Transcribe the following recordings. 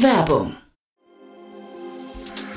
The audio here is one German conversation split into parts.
Werbung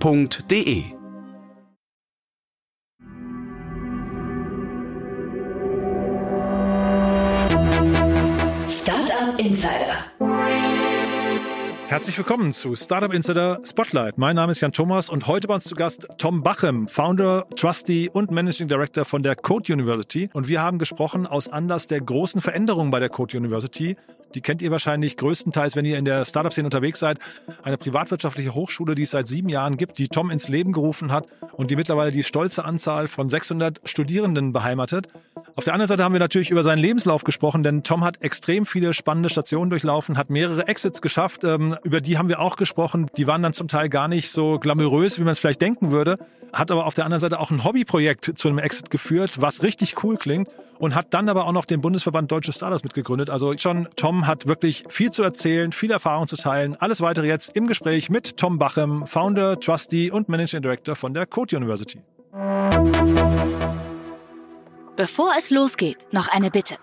f.de. Startup Insider. Herzlich willkommen zu Startup Insider Spotlight. Mein Name ist Jan Thomas und heute bei uns zu Gast Tom Bachem, Founder, Trustee und Managing Director von der Code University. Und wir haben gesprochen aus Anlass der großen Veränderungen bei der Code University. Die kennt ihr wahrscheinlich größtenteils, wenn ihr in der Startup-Szene unterwegs seid. Eine privatwirtschaftliche Hochschule, die es seit sieben Jahren gibt, die Tom ins Leben gerufen hat und die mittlerweile die stolze Anzahl von 600 Studierenden beheimatet. Auf der anderen Seite haben wir natürlich über seinen Lebenslauf gesprochen, denn Tom hat extrem viele spannende Stationen durchlaufen, hat mehrere Exits geschafft. Ähm, über die haben wir auch gesprochen. Die waren dann zum Teil gar nicht so glamourös, wie man es vielleicht denken würde. Hat aber auf der anderen Seite auch ein Hobbyprojekt zu einem Exit geführt, was richtig cool klingt. Und hat dann aber auch noch den Bundesverband Deutsche Startups mitgegründet. Also schon, Tom hat wirklich viel zu erzählen, viel Erfahrung zu teilen. Alles weitere jetzt im Gespräch mit Tom Bachem, Founder, Trustee und Managing Director von der Code University. Bevor es losgeht, noch eine Bitte.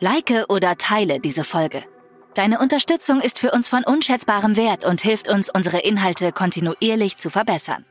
Like oder teile diese Folge. Deine Unterstützung ist für uns von unschätzbarem Wert und hilft uns, unsere Inhalte kontinuierlich zu verbessern.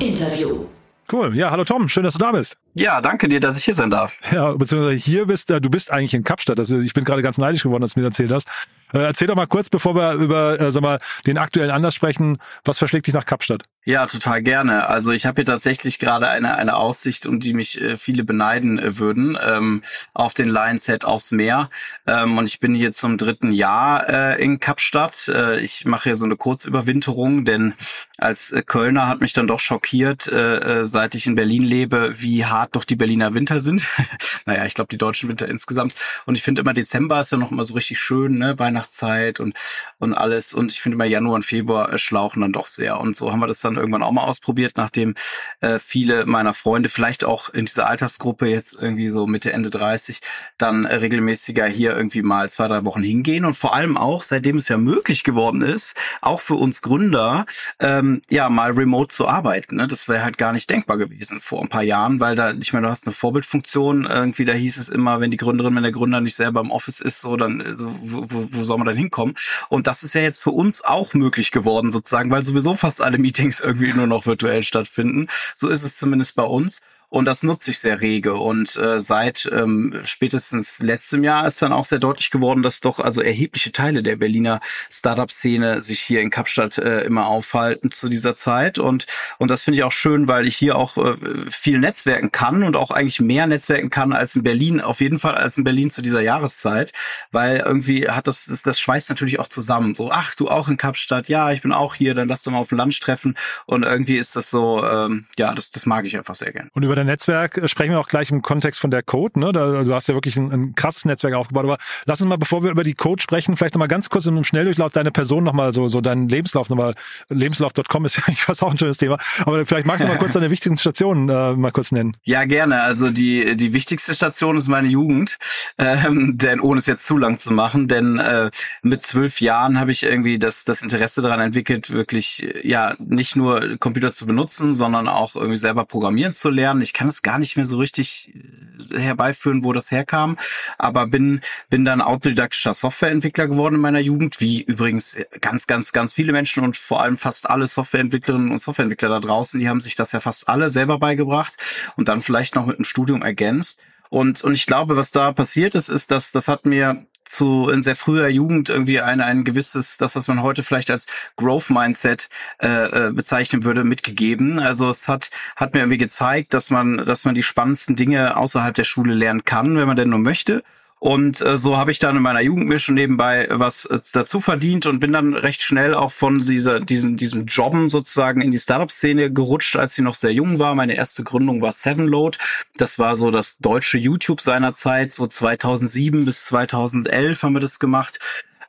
Interview. Cool. Ja, hallo Tom, schön, dass du da bist. Ja, danke dir, dass ich hier sein darf. Ja, beziehungsweise hier bist, äh, du bist eigentlich in Kapstadt. Also ich bin gerade ganz neidisch geworden, dass du mir erzählt hast. Äh, erzähl doch mal kurz, bevor wir über äh, sag mal, den aktuellen Anlass sprechen, was verschlägt dich nach Kapstadt? Ja, total gerne. Also ich habe hier tatsächlich gerade eine, eine Aussicht, um die mich äh, viele beneiden äh, würden, ähm, auf den Lions Head aufs Meer. Ähm, und ich bin hier zum dritten Jahr äh, in Kapstadt. Äh, ich mache hier so eine Kurzüberwinterung, denn als äh, Kölner hat mich dann doch schockiert, äh, seit ich in Berlin lebe, wie hart doch die Berliner Winter sind. naja, ich glaube die deutschen Winter insgesamt. Und ich finde immer Dezember ist ja noch immer so richtig schön, ne? Weihnachtszeit und, und alles. Und ich finde immer Januar und Februar äh, schlauchen dann doch sehr. Und so haben wir das dann irgendwann auch mal ausprobiert, nachdem äh, viele meiner Freunde, vielleicht auch in dieser Altersgruppe jetzt irgendwie so Mitte, Ende 30, dann äh, regelmäßiger hier irgendwie mal zwei, drei Wochen hingehen. Und vor allem auch, seitdem es ja möglich geworden ist, auch für uns Gründer, ähm, ja, mal remote zu arbeiten. Ne? Das wäre halt gar nicht denkbar gewesen vor ein paar Jahren, weil da, ich meine, du hast eine Vorbildfunktion. Irgendwie, da hieß es immer, wenn die Gründerin, wenn der Gründer nicht selber im Office ist, so, dann, äh, so, wo, wo soll man dann hinkommen? Und das ist ja jetzt für uns auch möglich geworden, sozusagen, weil sowieso fast alle Meetings irgendwie nur noch virtuell stattfinden. So ist es zumindest bei uns. Und das nutze ich sehr rege. Und äh, seit ähm, spätestens letztem Jahr ist dann auch sehr deutlich geworden, dass doch also erhebliche Teile der Berliner Startup-Szene sich hier in Kapstadt äh, immer aufhalten zu dieser Zeit. Und, und das finde ich auch schön, weil ich hier auch äh, viel netzwerken kann und auch eigentlich mehr netzwerken kann als in Berlin, auf jeden Fall als in Berlin zu dieser Jahreszeit. Weil irgendwie hat das, das, das schweißt natürlich auch zusammen. So, ach, du auch in Kapstadt, ja, ich bin auch hier, dann lass doch mal auf dem Lunch treffen. Und irgendwie ist das so, ähm, ja, das, das mag ich einfach sehr gern. Und über Netzwerk sprechen wir auch gleich im Kontext von der Code. Ne? Da, du hast ja wirklich ein, ein krasses Netzwerk aufgebaut. Aber lass uns mal, bevor wir über die Code sprechen, vielleicht nochmal ganz kurz im Schnelldurchlauf deine Person nochmal, so, so deinen Lebenslauf nochmal. Lebenslauf.com ist ja ich weiß auch ein schönes Thema. Aber vielleicht magst du mal kurz deine wichtigsten Stationen äh, mal kurz nennen. Ja, gerne. Also die, die wichtigste Station ist meine Jugend. Ähm, denn ohne es jetzt zu lang zu machen, denn äh, mit zwölf Jahren habe ich irgendwie das, das Interesse daran entwickelt, wirklich ja nicht nur Computer zu benutzen, sondern auch irgendwie selber programmieren zu lernen. Ich ich kann es gar nicht mehr so richtig äh, herbeiführen, wo das herkam, aber bin, bin dann autodidaktischer Softwareentwickler geworden in meiner Jugend, wie übrigens ganz, ganz, ganz viele Menschen und vor allem fast alle Softwareentwicklerinnen und Softwareentwickler da draußen, die haben sich das ja fast alle selber beigebracht und dann vielleicht noch mit einem Studium ergänzt. Und, und ich glaube, was da passiert ist, ist, dass das hat mir zu in sehr früher Jugend irgendwie ein, ein gewisses, das, was man heute vielleicht als Growth Mindset äh, äh, bezeichnen würde, mitgegeben. Also es hat, hat mir irgendwie gezeigt, dass man, dass man die spannendsten Dinge außerhalb der Schule lernen kann, wenn man denn nur möchte Und äh, so habe ich dann in meiner Jugend mir schon nebenbei was äh, dazu verdient und bin dann recht schnell auch von dieser, diesen, diesen Jobben sozusagen in die Startup-Szene gerutscht, als sie noch sehr jung war. Meine erste Gründung war Sevenload. Das war so das deutsche YouTube seiner Zeit. So 2007 bis 2011 haben wir das gemacht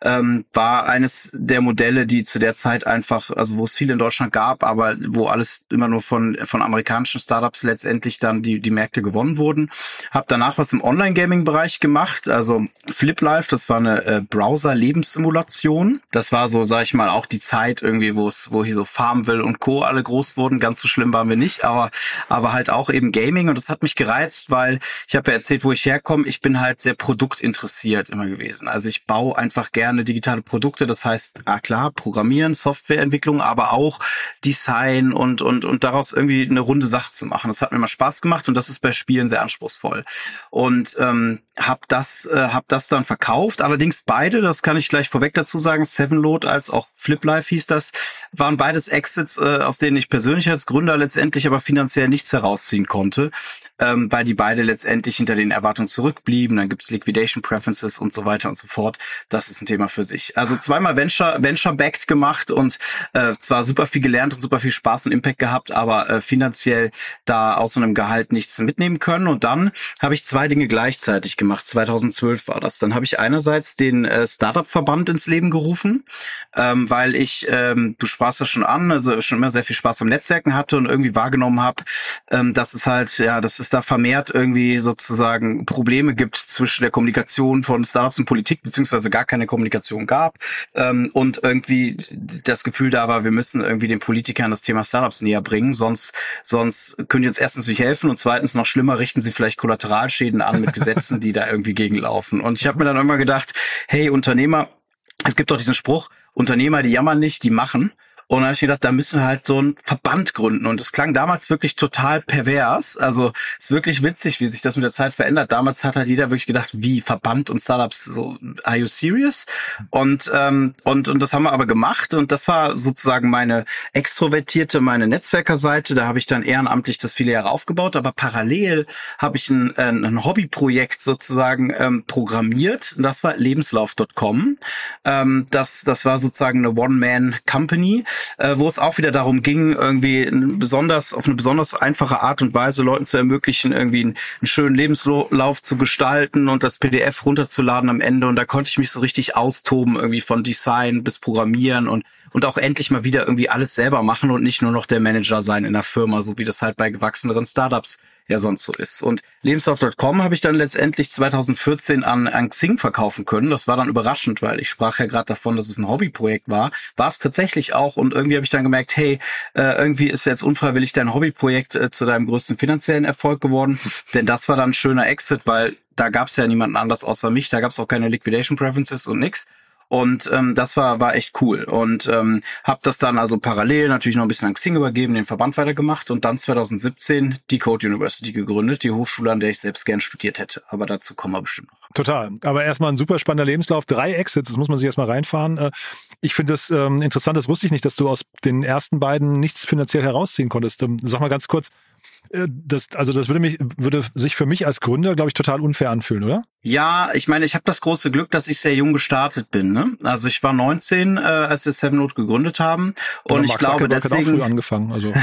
ähm, war eines der Modelle, die zu der Zeit einfach, also wo es viel in Deutschland gab, aber wo alles immer nur von von amerikanischen Startups letztendlich dann die die Märkte gewonnen wurden. Hab danach was im Online-Gaming-Bereich gemacht, also FlipLife, das war eine äh, Browser-Lebenssimulation. Das war so, sag ich mal, auch die Zeit irgendwie, wo es, wo hier so Farmville und Co. alle groß wurden. Ganz so schlimm waren wir nicht, aber aber halt auch eben Gaming und das hat mich gereizt, weil ich habe ja erzählt, wo ich herkomme. Ich bin halt sehr produktinteressiert immer gewesen. Also ich baue einfach gerne gerne digitale Produkte. Das heißt, ah klar, Programmieren, Softwareentwicklung, aber auch Design und, und, und daraus irgendwie eine runde Sache zu machen. Das hat mir immer Spaß gemacht und das ist bei Spielen sehr anspruchsvoll. Und ähm, habe das, äh, hab das dann verkauft. Allerdings beide, das kann ich gleich vorweg dazu sagen, Sevenload als auch FlipLife hieß das, waren beides Exits, äh, aus denen ich persönlich als Gründer letztendlich aber finanziell nichts herausziehen konnte ähm, weil die beide letztendlich hinter den Erwartungen zurückblieben. Dann gibt's Liquidation Preferences und so weiter und so fort. Das ist ein Thema für sich. Also zweimal Venture, Venture-backed gemacht und äh, zwar super viel gelernt und super viel Spaß und Impact gehabt, aber äh, finanziell da so einem Gehalt nichts mitnehmen können. Und dann habe ich zwei Dinge gleichzeitig gemacht. 2012 war das. Dann habe ich einerseits den äh, Startup-Verband ins Leben gerufen, ähm, weil ich, ähm, du sprachst ja schon an, also schon immer sehr viel Spaß am Netzwerken hatte und irgendwie wahrgenommen habe, ähm, dass es halt, ja, das es da vermehrt irgendwie sozusagen Probleme gibt zwischen der Kommunikation von Startups und Politik, beziehungsweise gar keine Kommunikation gab ähm, und irgendwie das Gefühl da war, wir müssen irgendwie den Politikern das Thema Startups näher bringen, sonst, sonst können die uns erstens nicht helfen und zweitens noch schlimmer richten sie vielleicht Kollateralschäden an mit Gesetzen, die da irgendwie gegenlaufen. Und ich habe mir dann immer gedacht, hey Unternehmer, es gibt doch diesen Spruch, Unternehmer, die jammern nicht, die machen. Und dann habe ich gedacht, da müssen wir halt so einen Verband gründen. Und es klang damals wirklich total pervers. Also es ist wirklich witzig, wie sich das mit der Zeit verändert. Damals hat halt jeder wirklich gedacht, wie Verband und Startups, so, are you serious? Und, ähm, und, und das haben wir aber gemacht. Und das war sozusagen meine extrovertierte, meine Netzwerkerseite. Da habe ich dann ehrenamtlich das viele Jahre aufgebaut. Aber parallel habe ich ein, ein, ein Hobbyprojekt sozusagen ähm, programmiert. Und das war lebenslauf.com. Ähm, das, das war sozusagen eine One-Man-Company äh, wo es auch wieder darum ging, irgendwie besonders auf eine besonders einfache Art und Weise Leuten zu ermöglichen, irgendwie einen, einen schönen Lebenslauf zu gestalten und das PDF runterzuladen am Ende. Und da konnte ich mich so richtig austoben, irgendwie von Design bis Programmieren und und auch endlich mal wieder irgendwie alles selber machen und nicht nur noch der Manager sein in der Firma, so wie das halt bei gewachseneren Startups ja sonst so ist. Und Lebenslauf.com habe ich dann letztendlich 2014 an, an Xing verkaufen können. Das war dann überraschend, weil ich sprach ja gerade davon, dass es ein Hobbyprojekt war. War es tatsächlich auch und irgendwie habe ich dann gemerkt, hey, äh, irgendwie ist jetzt unfreiwillig dein Hobbyprojekt äh, zu deinem größten finanziellen Erfolg geworden. Denn das war dann ein schöner Exit, weil da gab es ja niemanden anders außer mich, da gab es auch keine Liquidation Preferences und nix. Und ähm, das war, war echt cool. Und ähm, habe das dann also parallel natürlich noch ein bisschen an Xing übergeben, den Verband weitergemacht und dann 2017 die Code University gegründet, die Hochschule, an der ich selbst gern studiert hätte. Aber dazu kommen wir bestimmt noch. Total. Aber erstmal ein super spannender Lebenslauf. Drei Exits, das muss man sich erstmal reinfahren. Äh, ich finde das ähm, interessant, das wusste ich nicht, dass du aus den ersten beiden nichts finanziell herausziehen konntest. Ähm, sag mal ganz kurz, das, also das würde mich, würde sich für mich als Gründer, glaube ich, total unfair anfühlen, oder? Ja, ich meine, ich habe das große Glück, dass ich sehr jung gestartet bin. Ne? Also ich war 19, äh, als wir Seven Note gegründet haben, und ich glaube deswegen. Hat auch früh angefangen. Also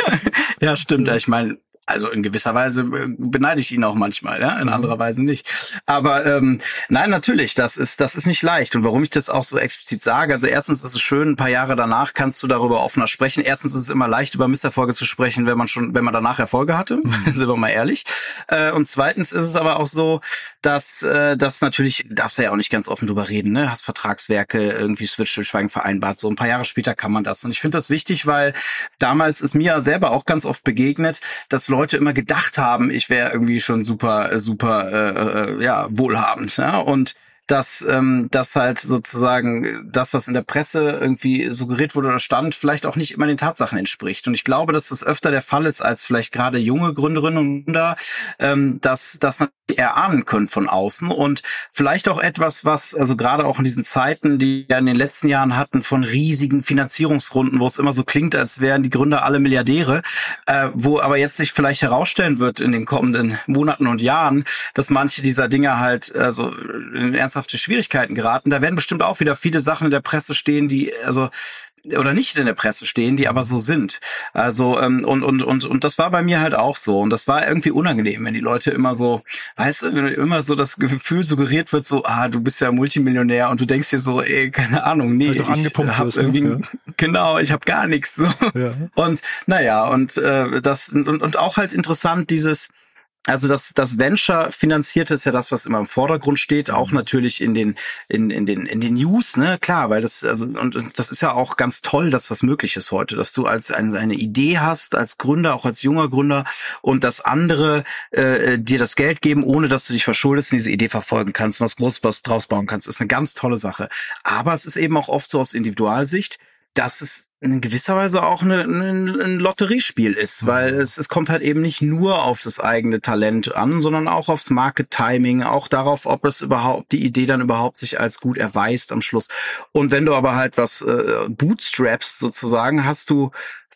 ja, stimmt. Ich meine, also in gewisser Weise äh, beneide ich ihn auch manchmal, ja, in mhm. anderer Weise nicht. Aber ähm, nein, natürlich, das ist das ist nicht leicht. Und warum ich das auch so explizit sage, also erstens ist es schön, ein paar Jahre danach kannst du darüber offener sprechen. Erstens ist es immer leicht, über Misserfolge zu sprechen, wenn man schon, wenn man danach Erfolge hatte, mhm. sind wir mal ehrlich. Äh, und zweitens ist es aber auch so, dass äh, das natürlich, darfst du ja auch nicht ganz offen drüber reden, ne? Hast Vertragswerke, irgendwie Switch Schweigen vereinbart. So ein paar Jahre später kann man das. Und ich finde das wichtig, weil damals ist mir selber auch ganz oft begegnet, dass Leute Leute immer gedacht haben, ich wäre irgendwie schon super, super, äh, äh, ja, wohlhabend. Ja? Und dass ähm, das halt sozusagen das, was in der Presse irgendwie suggeriert wurde oder stand, vielleicht auch nicht immer den Tatsachen entspricht. Und ich glaube, dass das öfter der Fall ist als vielleicht gerade junge Gründerinnen und Gründer, ähm, dass das erahnen können von außen und vielleicht auch etwas, was also gerade auch in diesen Zeiten, die wir in den letzten Jahren hatten von riesigen Finanzierungsrunden, wo es immer so klingt, als wären die Gründer alle Milliardäre, äh, wo aber jetzt sich vielleicht herausstellen wird in den kommenden Monaten und Jahren, dass manche dieser Dinge halt also in ernsthafte Schwierigkeiten geraten. Da werden bestimmt auch wieder viele Sachen in der Presse stehen, die also oder nicht in der Presse stehen, die aber so sind. Also ähm, und und und und das war bei mir halt auch so und das war irgendwie unangenehm, wenn die Leute immer so, weißt du, wenn immer so das Gefühl suggeriert wird, so ah, du bist ja Multimillionär und du denkst dir so, ey, keine Ahnung, nee, ich hab wirst, ne? irgendwie ne? genau, ich habe gar nichts so. Ja. Und naja, und äh, das und, und auch halt interessant dieses also das, das Venture finanzierte ist ja das, was immer im Vordergrund steht, auch natürlich in den, in, in den, in den News, ne, klar, weil das, also, und, und das ist ja auch ganz toll, dass das möglich ist heute, dass du als eine, eine Idee hast, als Gründer, auch als junger Gründer, und dass andere äh, dir das Geld geben, ohne dass du dich verschuldest und diese Idee verfolgen kannst, was Großes draus bauen kannst, ist eine ganz tolle Sache. Aber es ist eben auch oft so aus Individualsicht, dass es in gewisser Weise auch eine, eine, ein Lotteriespiel ist, mhm. weil es, es kommt halt eben nicht nur auf das eigene Talent an, sondern auch aufs Market Timing, auch darauf, ob es überhaupt die Idee dann überhaupt sich als gut erweist am Schluss. Und wenn du aber halt was äh, bootstraps sozusagen, hast du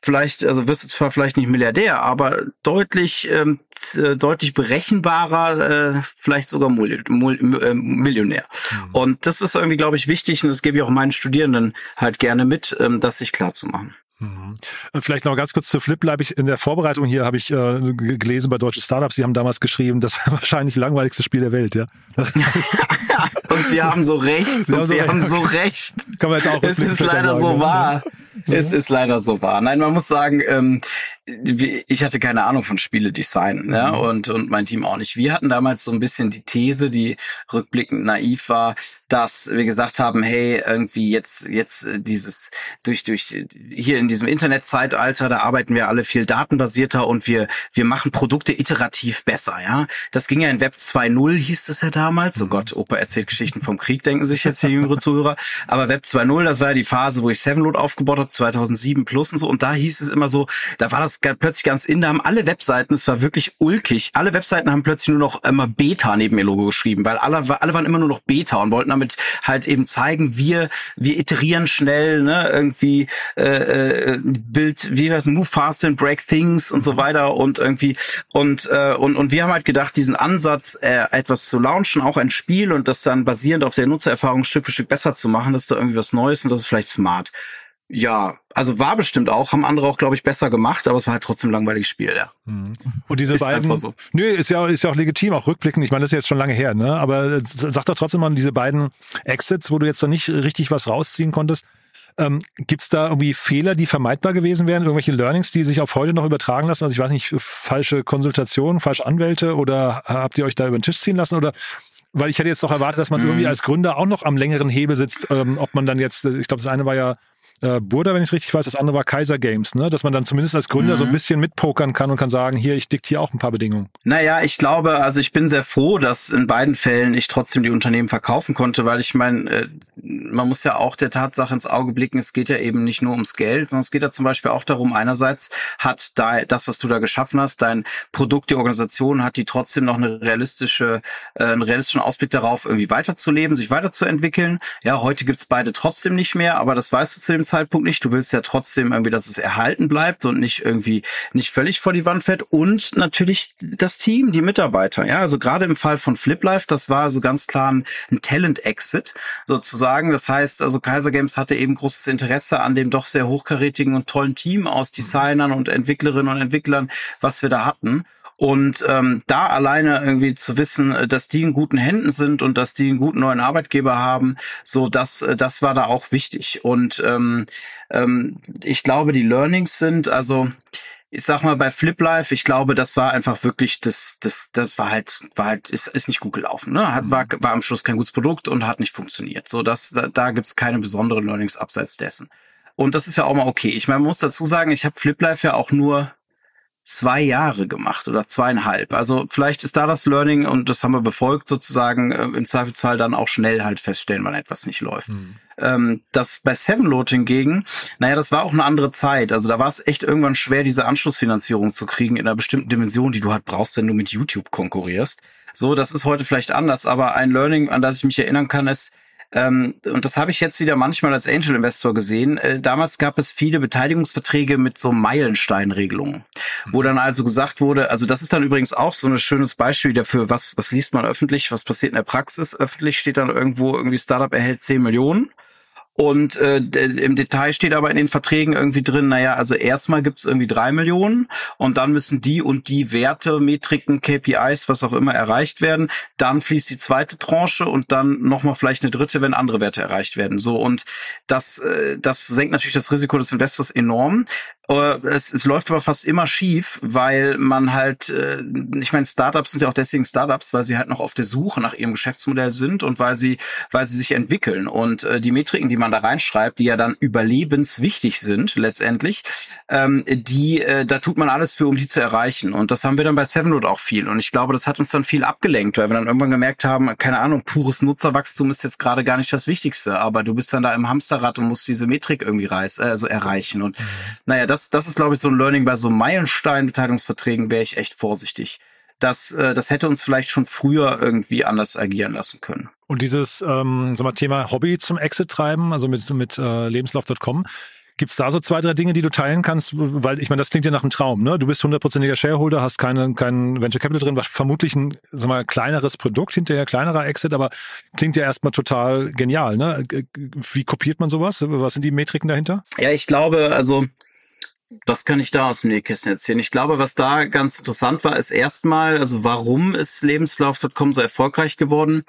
vielleicht, also wirst du zwar vielleicht nicht Milliardär, aber deutlich, ähm, äh, deutlich berechenbarer, äh, vielleicht sogar Mul Mul äh, Millionär. Mhm. Und das ist irgendwie, glaube ich, wichtig und das gebe ich auch meinen Studierenden halt gerne mit, ähm, das sich klar zu machen. Mhm. Äh, vielleicht noch ganz kurz zu Flip bleibe ich in der Vorbereitung hier habe ich äh, gelesen bei deutschen Startups, die haben damals geschrieben, das wahrscheinlich langweiligste Spiel der Welt, ja. und sie haben so recht, sie und haben sie so haben so recht. Kann man jetzt auch es ist leider sagen, so ne? Wahr. Es ist leider so wahr. Nein, man muss sagen, ähm, ich hatte keine Ahnung von Spieledesign, mhm. ja, und, und mein Team auch nicht. Wir hatten damals so ein bisschen die These, die rückblickend naiv war, dass wir gesagt haben, hey, irgendwie jetzt, jetzt äh, dieses, durch, durch, hier in diesem Internetzeitalter, da arbeiten wir alle viel datenbasierter und wir, wir machen Produkte iterativ besser, ja. Das ging ja in Web 2.0, hieß das ja damals. Oh mhm. Gott, Opa erzählt Geschichten vom Krieg, denken sich jetzt hier jüngere Zuhörer. Aber Web 2.0, das war ja die Phase, wo ich Sevenload aufgebaut habe, 2007 plus und so. Und da hieß es immer so, da war das plötzlich ganz in, da haben alle Webseiten, es war wirklich ulkig, alle Webseiten haben plötzlich nur noch immer Beta neben ihr Logo geschrieben, weil alle, alle waren immer nur noch Beta und wollten damit halt eben zeigen, wir, wir iterieren schnell, ne, irgendwie äh, äh, Bild, wie heißt Move fast and break things und so mhm. weiter und irgendwie und äh, und und wir haben halt gedacht, diesen Ansatz äh, etwas zu launchen, auch ein Spiel und das dann basierend auf der Nutzererfahrung Stück für Stück besser zu machen, das ist da irgendwie was Neues und das ist vielleicht smart. Ja, also war bestimmt auch, haben andere auch, glaube ich, besser gemacht, aber es war halt trotzdem ein langweiliges Spiel, ja. Mhm. Und diese ist beiden, so. nö, ist ja, ist ja auch legitim, auch rückblickend, ich meine, das ist jetzt schon lange her, ne, aber sag doch trotzdem mal, diese beiden Exits, wo du jetzt da nicht richtig was rausziehen konntest, ähm, Gibt es da irgendwie Fehler, die vermeidbar gewesen wären? Irgendwelche Learnings, die sich auf heute noch übertragen lassen? Also ich weiß nicht, falsche Konsultationen, falsche Anwälte oder habt ihr euch da über den Tisch ziehen lassen? Oder weil ich hätte jetzt noch erwartet, dass man mhm. irgendwie als Gründer auch noch am längeren Hebel sitzt, ähm, ob man dann jetzt, ich glaube, das eine war ja äh, Burda, wenn ich es richtig weiß, das andere war Kaiser Games, ne? Dass man dann zumindest als Gründer mhm. so ein bisschen mitpokern kann und kann sagen, hier, ich diktiere auch ein paar Bedingungen. Naja, ich glaube, also ich bin sehr froh, dass in beiden Fällen ich trotzdem die Unternehmen verkaufen konnte, weil ich meine, äh, man muss ja auch der Tatsache ins Auge blicken, es geht ja eben nicht nur ums Geld, sondern es geht ja zum Beispiel auch darum, einerseits hat da das, was du da geschaffen hast, dein Produkt, die Organisation, hat die trotzdem noch eine realistische, äh, einen realistischen Ausblick darauf, irgendwie weiterzuleben, sich weiterzuentwickeln. Ja, heute gibt's beide trotzdem nicht mehr, aber das weißt du zu dem Zeitpunkt nicht. Du willst ja trotzdem irgendwie, dass es erhalten bleibt und nicht irgendwie nicht völlig vor die Wand fährt. Und natürlich das Team, die Mitarbeiter. Ja, also gerade im Fall von Flip Life, das war so ganz klar ein, ein Talent-Exit sozusagen. Das heißt, also Kaiser Games hatte eben großes Interesse an dem doch sehr hochkarätigen und tollen Team aus Designern und Entwicklerinnen und Entwicklern, was wir da hatten. Und ähm, da alleine irgendwie zu wissen, äh, dass die in guten Händen sind und dass die einen guten neuen Arbeitgeber haben, so das, äh, das war da auch wichtig. Und ähm, ähm, ich glaube, die Learnings sind also ich sag mal bei Flip Life, ich glaube, das war einfach wirklich, das, das, das war halt, war halt, ist, ist nicht gut gelaufen. Ne? Hat, war, war am Schluss kein gutes Produkt und hat nicht funktioniert. So, das, da, da gibt's keine besonderen Learnings abseits dessen. Und das ist ja auch mal okay. Ich meine, man muss dazu sagen, ich habe Flip Life ja auch nur zwei Jahre gemacht oder zweieinhalb. Also vielleicht ist da das Learning und das haben wir befolgt sozusagen äh, im Zweifelsfall dann auch schnell halt feststellen, wann etwas nicht läuft. Mhm. Ähm, das bei Sevenload hingegen, naja, das war auch eine andere Zeit. Also da war es echt irgendwann schwer, diese Anschlussfinanzierung zu kriegen in einer bestimmten Dimension, die du halt brauchst, wenn du mit YouTube konkurrierst. So, das ist heute vielleicht anders, aber ein Learning, an das ich mich erinnern kann, ist, ähm, und das habe ich jetzt wieder manchmal als Angel Investor gesehen. Äh, damals gab es viele Beteiligungsverträge mit so Meilensteinregelungen, wo dann also gesagt wurde, also das ist dann übrigens auch so ein schönes Beispiel dafür, was, was liest man öffentlich, was passiert in der Praxis. Öffentlich steht dann irgendwo irgendwie Startup erhält 10 Millionen. Und äh, im Detail steht aber in den Verträgen irgendwie drin, naja, also erstmal gibt's irgendwie drei Millionen und dann müssen die und die Werte, Metriken, KPIs, was auch immer erreicht werden. Dann fließt die zweite Tranche und dann nochmal vielleicht eine dritte, wenn andere Werte erreicht werden. So und das, äh, das senkt natürlich das Risiko des Investors enorm. Äh, es, es läuft aber fast immer schief, weil man halt, äh, ich meine, Startups sind ja auch deswegen Startups, weil sie halt noch auf der Suche nach ihrem Geschäftsmodell sind und weil sie, weil sie sich entwickeln. Und äh, die Metriken, die man da reinschreibt, die ja dann überlebenswichtig sind letztendlich, ähm, die, äh, da tut man alles für, um die zu erreichen. Und das haben wir dann bei Sevenload auch viel. Und ich glaube, das hat uns dann viel abgelenkt, weil wir dann irgendwann gemerkt haben, keine Ahnung, pures Nutzerwachstum ist jetzt gerade gar nicht das Wichtigste, aber du bist dann da im Hamsterrad und musst diese Metrik irgendwie reiß, äh, also erreichen. Und mhm. naja, das, das ist, glaube ich, so ein Learning bei so Meilenstein-Beteiligungsverträgen wäre ich echt vorsichtig. Das, äh, das hätte uns vielleicht schon früher irgendwie anders agieren lassen können. Und dieses ähm, sag mal, Thema Hobby zum Exit treiben, also mit, mit äh, lebenslauf.com, Gibt's da so zwei, drei Dinge, die du teilen kannst? Weil ich meine, das klingt ja nach einem Traum. Ne? Du bist hundertprozentiger Shareholder, hast keine, kein Venture Capital drin, was vermutlich ein sag mal, kleineres Produkt, hinterher kleinerer Exit, aber klingt ja erstmal total genial. Ne? Wie kopiert man sowas? Was sind die Metriken dahinter? Ja, ich glaube, also das kann ich da aus dem Nähkästchen erzählen. Ich glaube, was da ganz interessant war, ist erstmal, also warum ist Lebenslauf.com so erfolgreich geworden?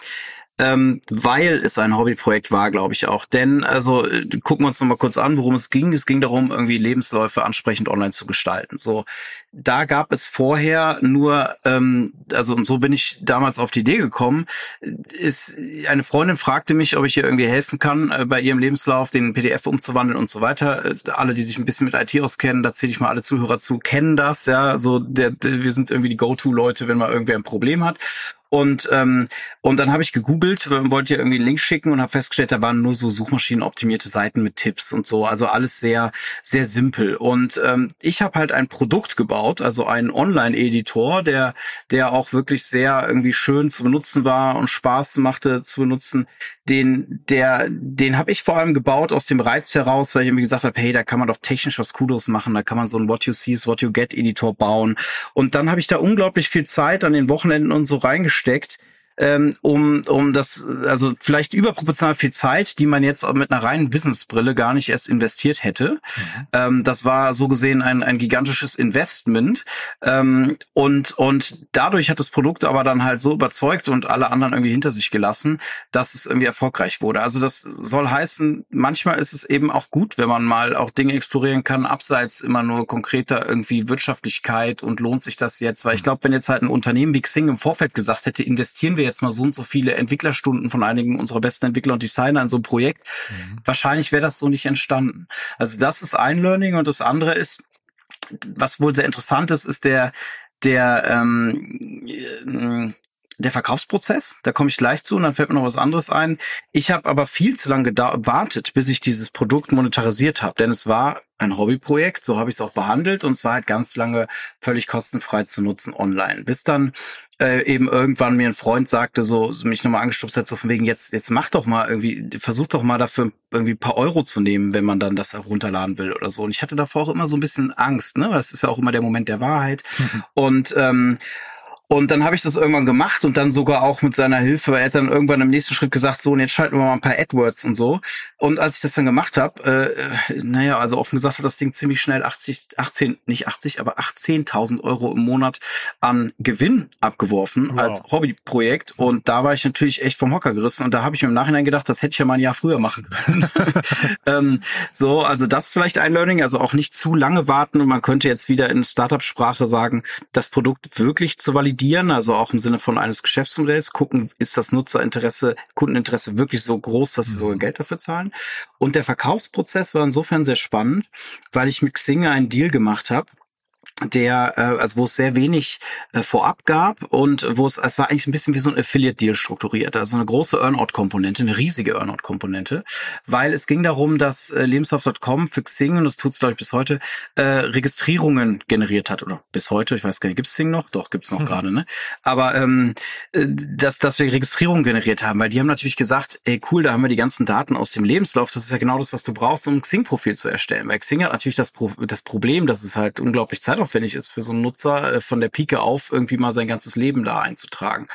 Ähm, weil es ein Hobbyprojekt war, glaube ich auch. Denn, also äh, gucken wir uns noch mal kurz an, worum es ging. Es ging darum, irgendwie Lebensläufe ansprechend online zu gestalten. So, da gab es vorher nur, ähm, also und so bin ich damals auf die Idee gekommen. Ist eine Freundin fragte mich, ob ich ihr irgendwie helfen kann, äh, bei ihrem Lebenslauf den PDF umzuwandeln und so weiter. Äh, alle, die sich ein bisschen mit IT auskennen, da zähle ich mal alle Zuhörer zu, kennen das. Ja, so der, der wir sind irgendwie die Go-to-Leute, wenn mal irgendwer ein Problem hat. Und ähm, und dann habe ich gegoogelt, wollte ja irgendwie einen Link schicken und habe festgestellt, da waren nur so suchmaschinenoptimierte Seiten mit Tipps und so, also alles sehr sehr simpel. Und ähm, ich habe halt ein Produkt gebaut, also einen Online-Editor, der der auch wirklich sehr irgendwie schön zu benutzen war und Spaß machte zu benutzen. Den der den habe ich vor allem gebaut aus dem Reiz heraus, weil ich irgendwie gesagt habe, hey, da kann man doch technisch was Cooles machen, da kann man so einen What You See is What You Get Editor bauen. Und dann habe ich da unglaublich viel Zeit an den Wochenenden und so reingestellt steckt, ähm, um, um das, also vielleicht überproportional viel Zeit, die man jetzt mit einer reinen Businessbrille gar nicht erst investiert hätte. Mhm. Ähm, das war so gesehen ein, ein gigantisches Investment. Ähm, und, und dadurch hat das Produkt aber dann halt so überzeugt und alle anderen irgendwie hinter sich gelassen, dass es irgendwie erfolgreich wurde. Also das soll heißen, manchmal ist es eben auch gut, wenn man mal auch Dinge explorieren kann, abseits immer nur konkreter irgendwie Wirtschaftlichkeit und lohnt sich das jetzt? Weil ich mhm. glaube, wenn jetzt halt ein Unternehmen wie Xing im Vorfeld gesagt hätte, investieren wir jetzt mal so und so viele Entwicklerstunden von einigen unserer besten Entwickler und Designer in so ein Projekt. Mhm. Wahrscheinlich wäre das so nicht entstanden. Also das ist ein Learning und das andere ist, was wohl sehr interessant ist, ist der der ähm, der Verkaufsprozess, da komme ich gleich zu und dann fällt mir noch was anderes ein. Ich habe aber viel zu lange gewartet, bis ich dieses Produkt monetarisiert habe, denn es war ein Hobbyprojekt, so habe ich es auch behandelt und es war halt ganz lange völlig kostenfrei zu nutzen online. Bis dann äh, eben irgendwann mir ein Freund sagte, so mich nochmal angestupst hat, so von wegen, jetzt, jetzt mach doch mal irgendwie, versuch doch mal dafür irgendwie ein paar Euro zu nehmen, wenn man dann das herunterladen will oder so. Und ich hatte davor auch immer so ein bisschen Angst, ne? Weil das ist ja auch immer der Moment der Wahrheit. Mhm. Und ähm, und dann habe ich das irgendwann gemacht und dann sogar auch mit seiner Hilfe. Er hat dann irgendwann im nächsten Schritt gesagt, so, und jetzt schalten wir mal ein paar AdWords und so. Und als ich das dann gemacht habe, äh, naja, also offen gesagt hat das Ding ziemlich schnell 80, 18, nicht 80, aber 18.000 Euro im Monat an Gewinn abgeworfen wow. als Hobbyprojekt. Und da war ich natürlich echt vom Hocker gerissen. Und da habe ich mir im Nachhinein gedacht, das hätte ich ja mal ein Jahr früher machen können. ähm, so, also das vielleicht ein Learning. Also auch nicht zu lange warten. Und man könnte jetzt wieder in Startup-Sprache sagen, das Produkt wirklich zu validieren validieren, also auch im Sinne von eines Geschäftsmodells, gucken, ist das Nutzerinteresse, Kundeninteresse wirklich so groß, dass sie sogar mhm. Geld dafür zahlen. Und der Verkaufsprozess war insofern sehr spannend, weil ich mit Xing einen Deal gemacht habe, der, äh, also wo es sehr wenig äh, vorab gab und wo es, es war eigentlich ein bisschen wie so ein Affiliate-Deal strukturiert, also eine große Earnout-Komponente, eine riesige Earnout-Komponente, weil es ging darum, dass äh, Lebenslauf.com für Xing, und das tut es glaube ich bis heute, äh, Registrierungen generiert hat, oder bis heute, ich weiß gar nicht, gibt's Xing noch? Doch, gibt's noch mhm. gerade, ne? Aber ähm, äh, dass, dass wir Registrierungen generiert haben, weil die haben natürlich gesagt, ey cool, da haben wir die ganzen Daten aus dem Lebenslauf, das ist ja genau das, was du brauchst, um ein Xing-Profil zu erstellen, weil Xing hat natürlich das, Pro das Problem, dass es halt unglaublich zeitaufwendig zeitaufwendig ist für so einen Nutzer, äh, von der Pike auf irgendwie mal sein ganzes Leben da einzutragen.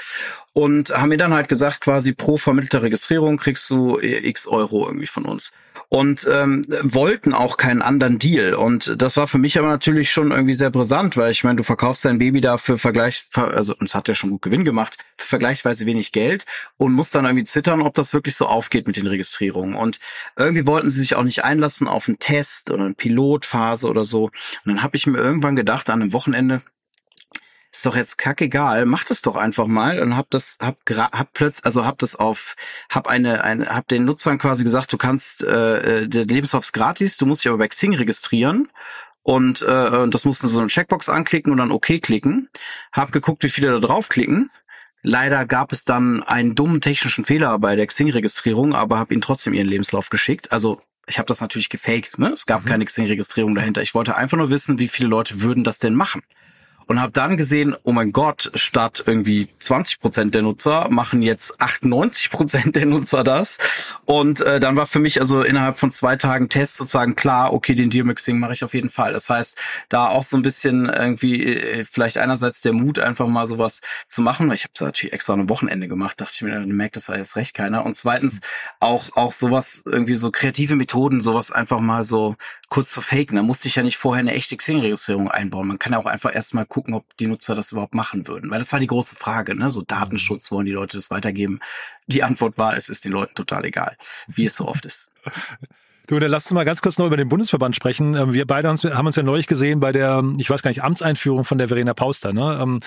Und haben mir dann halt gesagt, quasi pro vermittelte Registrierung kriegst du äh, x Euro irgendwie von uns und ähm, wollten auch keinen anderen Deal. Und das war für mich aber natürlich schon irgendwie sehr brisant, weil ich meine, du verkaufst dein Baby da für Vergleich, also es hat ja schon gut Gewinn gemacht, vergleichsweise wenig Geld und musst dann irgendwie zittern, ob das wirklich so aufgeht mit den Registrierungen. Und irgendwie wollten sie sich auch nicht einlassen auf einen Test oder eine Pilotphase oder so. Und dann habe ich mir irgendwann gedacht, an einem Wochenende, ist doch jetzt kackegal, mach das doch einfach mal und hab das, hab, hab plötzlich, also hab das auf, hab eine, eine, hab den Nutzern quasi gesagt, du kannst, äh, äh der Lebenslauf ist gratis, du musst dich aber bei Xing registrieren und äh, das mussten so eine Checkbox anklicken und dann OK klicken. Hab geguckt, wie viele da draufklicken. Leider gab es dann einen dummen technischen Fehler bei der Xing-Registrierung, aber habe ihnen trotzdem ihren Lebenslauf geschickt. Also ich habe das natürlich gefaked, ne? Es gab mhm. keine Xing-Registrierung dahinter. Ich wollte einfach nur wissen, wie viele Leute würden das denn machen und habe dann gesehen, oh mein Gott, statt irgendwie 20 Prozent der Nutzer machen jetzt 98 Prozent der Nutzer das. Und äh, dann war für mich also innerhalb von zwei Tagen Test sozusagen klar, okay, den Deal-Mixing mache ich auf jeden Fall. Das heißt, da auch so ein bisschen irgendwie äh, vielleicht einerseits der Mut, einfach mal sowas zu machen, weil ich habe es natürlich extra ein Wochenende gemacht, dachte ich mir, dann merkt das jetzt recht keiner. Und zweitens auch auch sowas irgendwie so kreative Methoden, sowas einfach mal so kurz zu faken. Da musste ich ja nicht vorher eine echte Xing-Registrierung einbauen. Man kann ja auch einfach erstmal gucken, gucken, ob die Nutzer das überhaupt machen würden. Weil das war die große Frage, ne? So Datenschutz, wollen die Leute das weitergeben? Die Antwort war, es ist den Leuten total egal, wie es so oft ist. Du, dann lass uns mal ganz kurz noch über den Bundesverband sprechen. Ähm, wir beide haben uns ja neulich gesehen bei der, ich weiß gar nicht, Amtseinführung von der Verena Pauster. Ne? Ähm,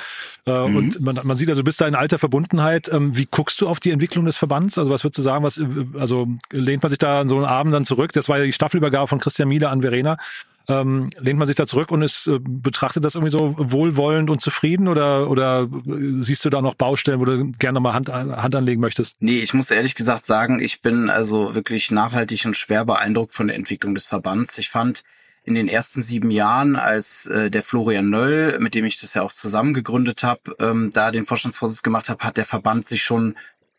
äh, mhm. Und man, man sieht also, du bist da in alter Verbundenheit. Ähm, wie guckst du auf die Entwicklung des Verbands? Also was würdest du sagen, was, also lehnt man sich da an so einen Abend dann zurück? Das war ja die Staffelübergabe von Christian Miele an Verena ähm, lehnt man sich da zurück und ist, äh, betrachtet das irgendwie so wohlwollend und zufrieden oder, oder siehst du da noch Baustellen, wo du gerne mal Hand, Hand anlegen möchtest? Nee, ich muss ehrlich gesagt sagen, ich bin also wirklich nachhaltig und schwer beeindruckt von der Entwicklung des Verbands. Ich fand, in den ersten sieben Jahren, als äh, der Florian Nöll, mit dem ich das ja auch zusammen gegründet habe, ähm, da den Vorstandsvorsitz gemacht habe, hat der Verband sich schon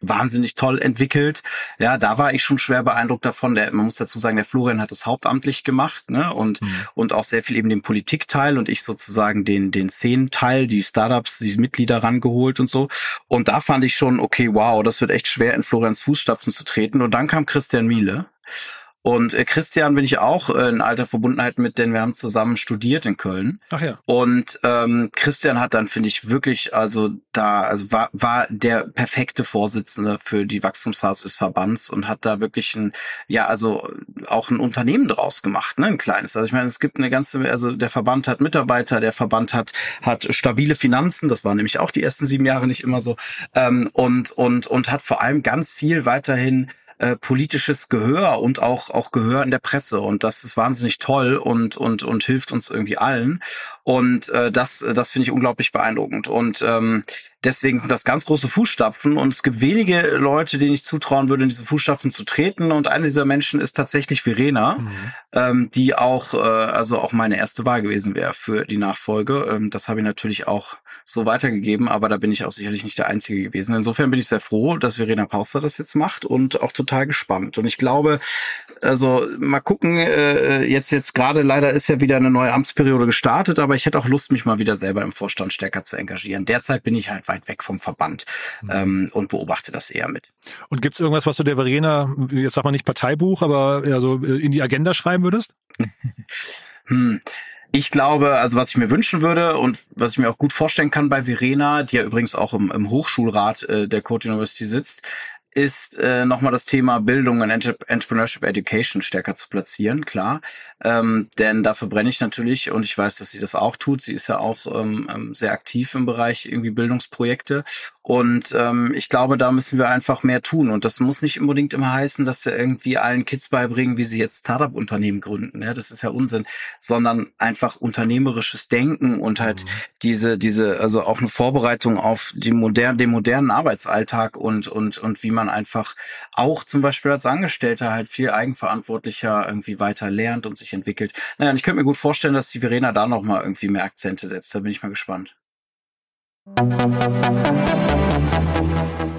wahnsinnig toll entwickelt. Ja, da war ich schon schwer beeindruckt davon. Der, man muss dazu sagen, der Florian hat es hauptamtlich gemacht, ne? Und, mhm. und auch sehr viel eben den Politikteil und ich sozusagen den, den Szenenteil, die Startups, die Mitglieder rangeholt und so. Und da fand ich schon, okay, wow, das wird echt schwer, in Florians Fußstapfen zu treten. Und dann kam Christian Miele. Und äh, Christian bin ich auch äh, in alter Verbundenheit mit, denn wir haben zusammen studiert in Köln. Ach ja. Und ähm, Christian hat dann, finde ich, wirklich, also da, also war, war der perfekte Vorsitzende für die Wachstumsphase des Verbands und hat da wirklich ein, ja, also auch ein Unternehmen draus gemacht, ne, ein kleines. Also ich meine, es gibt eine ganze, also der Verband hat Mitarbeiter, der Verband hat, hat stabile Finanzen, das war nämlich auch die ersten sieben Jahre nicht immer so, ähm, und, und, und hat vor allem ganz viel weiterhin äh, politisches Gehör und auch auch Gehör in der Presse. Und das ist wahnsinnig toll und und und hilft uns irgendwie allen. Und äh, das das finde ich unglaublich beeindruckend. Und ähm, Deswegen sind das ganz große Fußstapfen und es gibt wenige Leute, denen ich zutrauen würde, in diese Fußstapfen zu treten. Und einer dieser Menschen ist tatsächlich Verena, mhm. ähm, die auch, äh, also auch meine erste Wahl gewesen wäre für die Nachfolge. Ähm, das habe ich natürlich auch so weitergegeben, aber da bin ich auch sicherlich nicht der Einzige gewesen. Insofern bin ich sehr froh, dass Verena Pauster das jetzt macht und auch total gespannt. Und ich glaube, also mal gucken, äh, jetzt jetzt gerade leider ist ja wieder eine neue Amtsperiode gestartet, aber ich hätte auch Lust, mich mal wieder selber im Vorstand stärker zu engagieren. Derzeit bin ich halt weit weg vom Verband mhm. ähm, und beobachte das eher mit. Und gibt's irgendwas, was du der Verena, jetzt sag mal nicht Parteibuch, aber ja so in die Agenda schreiben würdest? hm. Ich glaube, also was ich mir wünschen würde und was ich mir auch gut vorstellen kann bei Verena, die ja übrigens auch im, im Hochschulrat äh, der Code University sitzt, ist äh, nochmal das Thema Bildung und Entrepreneurship Education stärker zu platzieren, klar. Ähm, denn dafür brenne ich natürlich und ich weiß, dass sie das auch tut. Sie ist ja auch ähm, ähm sehr aktiv im Bereich irgendwie Bildungsprojekte. Und ähm, ich glaube, da müssen wir einfach mehr tun. Und das muss nicht unbedingt immer heißen, dass wir irgendwie allen Kids beibringen, wie sie jetzt Startup-Unternehmen gründen. Ja, das ist ja Unsinn, sondern einfach unternehmerisches Denken und halt mhm. diese, diese, also auch eine Vorbereitung auf die modernen, den modernen Arbeitsalltag und und und wie man einfach auch zum Beispiel als Angestellter halt viel eigenverantwortlicher irgendwie weiter lernt und sich entwickelt. Naja, und ich könnte mir gut vorstellen, dass die Verena da noch mal irgendwie mehr Akzente setzt. Da bin ich mal gespannt.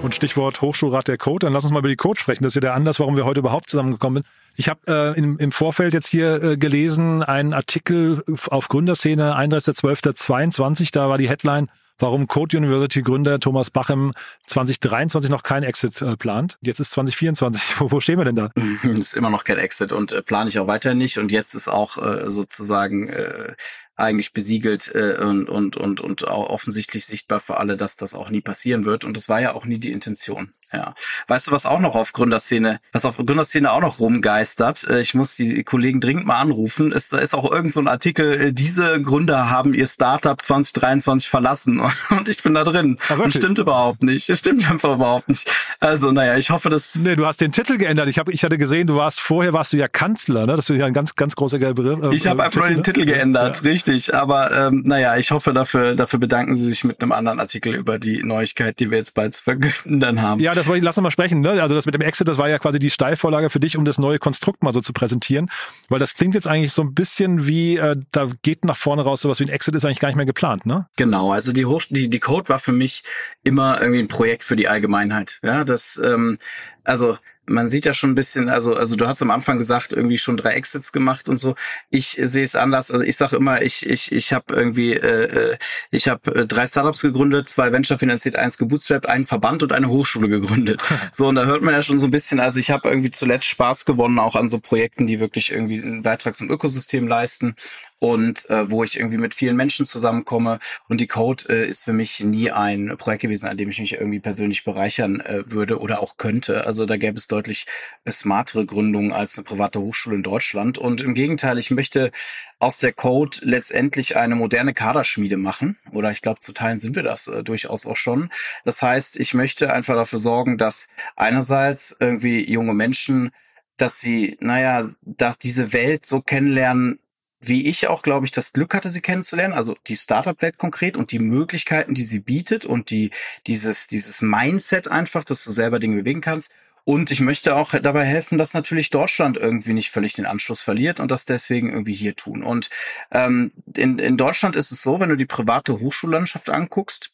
Und Stichwort Hochschulrat der Code, dann lass uns mal über die Code sprechen. Das ist ja der Anlass, warum wir heute überhaupt zusammengekommen sind. Ich habe äh, im, im Vorfeld jetzt hier äh, gelesen, einen Artikel auf Gründerszene, 31.12.22, da war die Headline, warum Code University Gründer Thomas Bachem 2023 noch kein Exit äh, plant. Jetzt ist 2024. Wo, wo stehen wir denn da? ist immer noch kein Exit und äh, plane ich auch weiter nicht. Und jetzt ist auch äh, sozusagen äh, eigentlich besiegelt äh, und, und, und, und auch offensichtlich sichtbar für alle, dass das auch nie passieren wird. Und das war ja auch nie die Intention. Ja. Weißt du, was auch noch auf Gründerszene, was auf Gründerszene auch noch rumgeistert? Äh, ich muss die Kollegen dringend mal anrufen. Ist, da ist auch irgend so ein Artikel, äh, diese Gründer haben ihr Startup 2023 verlassen und ich bin da drin. Ja, und stimmt überhaupt nicht. Es stimmt einfach überhaupt nicht. Also, naja, ich hoffe, dass. Nee, du hast den Titel geändert. Ich habe, ich hatte gesehen, du warst vorher warst du ja Kanzler, ne? Das ist ja ein ganz, ganz großer Begriff. Äh, ich habe einfach nur den ne? Titel geändert, ja. richtig. Aber ähm, naja, ich hoffe, dafür, dafür bedanken sie sich mit einem anderen Artikel über die Neuigkeit, die wir jetzt bald zu verkünden dann haben. Ja, das wollte ich, lass uns mal sprechen. Ne? Also das mit dem Exit, das war ja quasi die Steilvorlage für dich, um das neue Konstrukt mal so zu präsentieren. Weil das klingt jetzt eigentlich so ein bisschen wie, äh, da geht nach vorne raus, sowas wie ein Exit ist eigentlich gar nicht mehr geplant, ne? Genau, also die, Hoch die, die Code war für mich immer irgendwie ein Projekt für die Allgemeinheit. Ja, das, ähm, also man sieht ja schon ein bisschen, also also du hast am Anfang gesagt, irgendwie schon drei Exits gemacht und so. Ich sehe es anders. Also ich sage immer, ich ich ich habe irgendwie äh, äh ich habe äh, drei Startups gegründet, zwei Venture finanziert, eins gebootstrapped, einen Verband und eine Hochschule gegründet. So und da hört man ja schon so ein bisschen. Also ich habe irgendwie zuletzt Spaß gewonnen auch an so Projekten, die wirklich irgendwie einen Beitrag zum Ökosystem leisten und äh, wo ich irgendwie mit vielen Menschen zusammenkomme. Und die Code äh, ist für mich nie ein Projekt gewesen, an dem ich mich irgendwie persönlich bereichern äh, würde oder auch könnte. Also da gäbe es deutlich äh, smartere Gründungen als eine private Hochschule in Deutschland. Und im Gegenteil, ich möchte aus der Code letztendlich eine moderne Kaderschmiede machen. Oder ich glaube, zu Teilen sind wir das äh, durchaus auch schon. Das heißt, ich möchte einfach dafür sorgen, dass einerseits irgendwie junge Menschen dass sie, naja, dass diese Welt so kennenlernen, wie ich auch, glaube ich, das Glück hatte, sie kennenzulernen, also die Startup-Welt konkret und die Möglichkeiten, die sie bietet und die, dieses, dieses Mindset einfach, dass du selber Dinge bewegen kannst. Und ich möchte auch dabei helfen, dass natürlich Deutschland irgendwie nicht völlig den Anschluss verliert und das deswegen irgendwie hier tun. Und ähm, in, in Deutschland ist es so, wenn du die private Hochschullandschaft anguckst,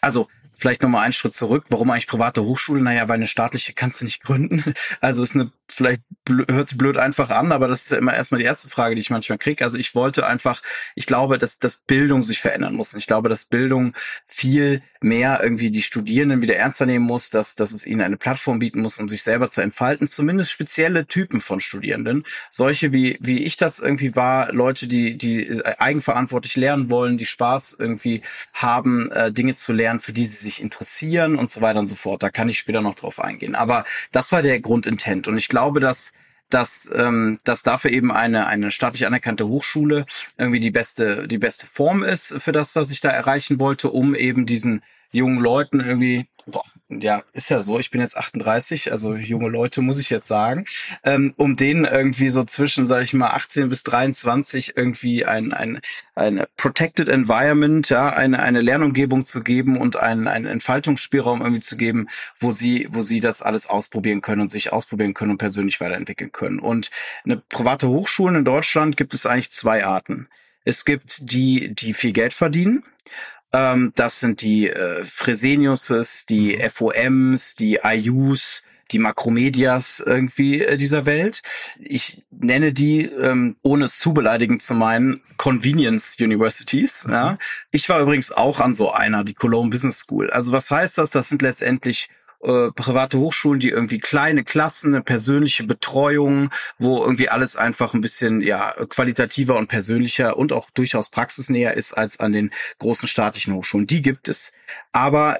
also vielleicht nochmal einen Schritt zurück. Warum eigentlich private Hochschule? Naja, weil eine staatliche kannst du nicht gründen. Also ist eine, vielleicht hört sich blöd einfach an, aber das ist ja immer erstmal die erste Frage, die ich manchmal kriege. Also ich wollte einfach, ich glaube, dass, dass Bildung sich verändern muss. Ich glaube, dass Bildung viel mehr irgendwie die Studierenden wieder ernster nehmen muss, dass, dass es ihnen eine Plattform bieten muss, um sich selber zu entfalten. Zumindest spezielle Typen von Studierenden. Solche wie, wie ich das irgendwie war, Leute, die, die eigenverantwortlich lernen wollen, die Spaß irgendwie haben, äh, Dinge zu lernen, für die sie sich interessieren und so weiter und so fort. Da kann ich später noch drauf eingehen. Aber das war der Grundintent. Und ich glaube, dass dass, ähm, dass dafür eben eine, eine staatlich anerkannte Hochschule irgendwie die beste, die beste Form ist für das, was ich da erreichen wollte, um eben diesen jungen Leuten irgendwie boah, ja, ist ja so, ich bin jetzt 38, also junge Leute muss ich jetzt sagen, ähm, um denen irgendwie so zwischen, sage ich mal, 18 bis 23 irgendwie ein, ein, ein protected environment, ja, eine, eine Lernumgebung zu geben und einen, einen Entfaltungsspielraum irgendwie zu geben, wo sie, wo sie das alles ausprobieren können und sich ausprobieren können und persönlich weiterentwickeln können. Und eine private Hochschulen in Deutschland gibt es eigentlich zwei Arten. Es gibt die, die viel Geld verdienen ähm, das sind die äh, Freseniuses, die mhm. FOMs, die IUs, die Makromedias irgendwie äh, dieser Welt. Ich nenne die, ähm, ohne es zu beleidigend zu meinen, Convenience Universities. Mhm. Ja. Ich war übrigens auch an so einer, die Cologne Business School. Also was heißt das? Das sind letztendlich äh, private Hochschulen, die irgendwie kleine Klassen, eine persönliche Betreuung, wo irgendwie alles einfach ein bisschen ja qualitativer und persönlicher und auch durchaus praxisnäher ist als an den großen staatlichen Hochschulen. Die gibt es. Aber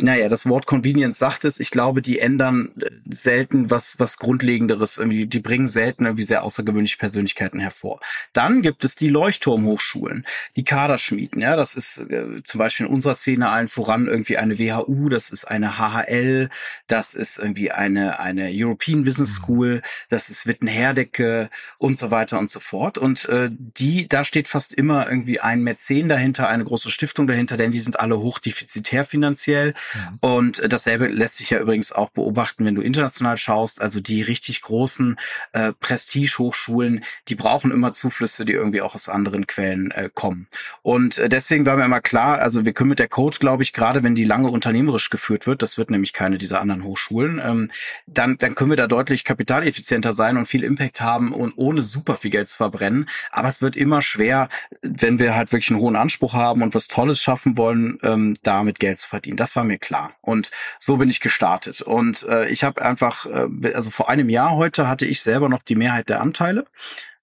naja, das Wort Convenience sagt es, ich glaube, die ändern äh, selten was, was Grundlegenderes, irgendwie, die bringen selten irgendwie sehr außergewöhnliche Persönlichkeiten hervor. Dann gibt es die Leuchtturmhochschulen, die Kaderschmieden, ja, das ist äh, zum Beispiel in unserer Szene allen voran irgendwie eine WHU, das ist eine HHL, das ist irgendwie eine, eine European Business mhm. School, das ist Witten-Herdecke und so weiter und so fort. Und äh, die, da steht fast immer irgendwie ein Mäzen dahinter, eine große Stiftung dahinter, denn die sind alle hochdefizitär finanziell. Mhm. Und dasselbe lässt sich ja übrigens auch beobachten, wenn du international schaust. Also die richtig großen äh, Prestige-Hochschulen, die brauchen immer Zuflüsse, die irgendwie auch aus anderen Quellen äh, kommen. Und äh, deswegen war mir immer klar, also wir können mit der Code, glaube ich, gerade wenn die lange unternehmerisch geführt wird, das wird nämlich keine dieser anderen Hochschulen, ähm, dann, dann können wir da deutlich kapitaleffizienter sein und viel Impact haben und ohne super viel Geld zu verbrennen. Aber es wird immer schwer, wenn wir halt wirklich einen hohen Anspruch haben und was Tolles schaffen wollen, ähm, damit Geld zu verdienen. Das war mir klar. Und so bin ich gestartet. Und äh, ich habe einfach, äh, also vor einem Jahr heute hatte ich selber noch die Mehrheit der Anteile.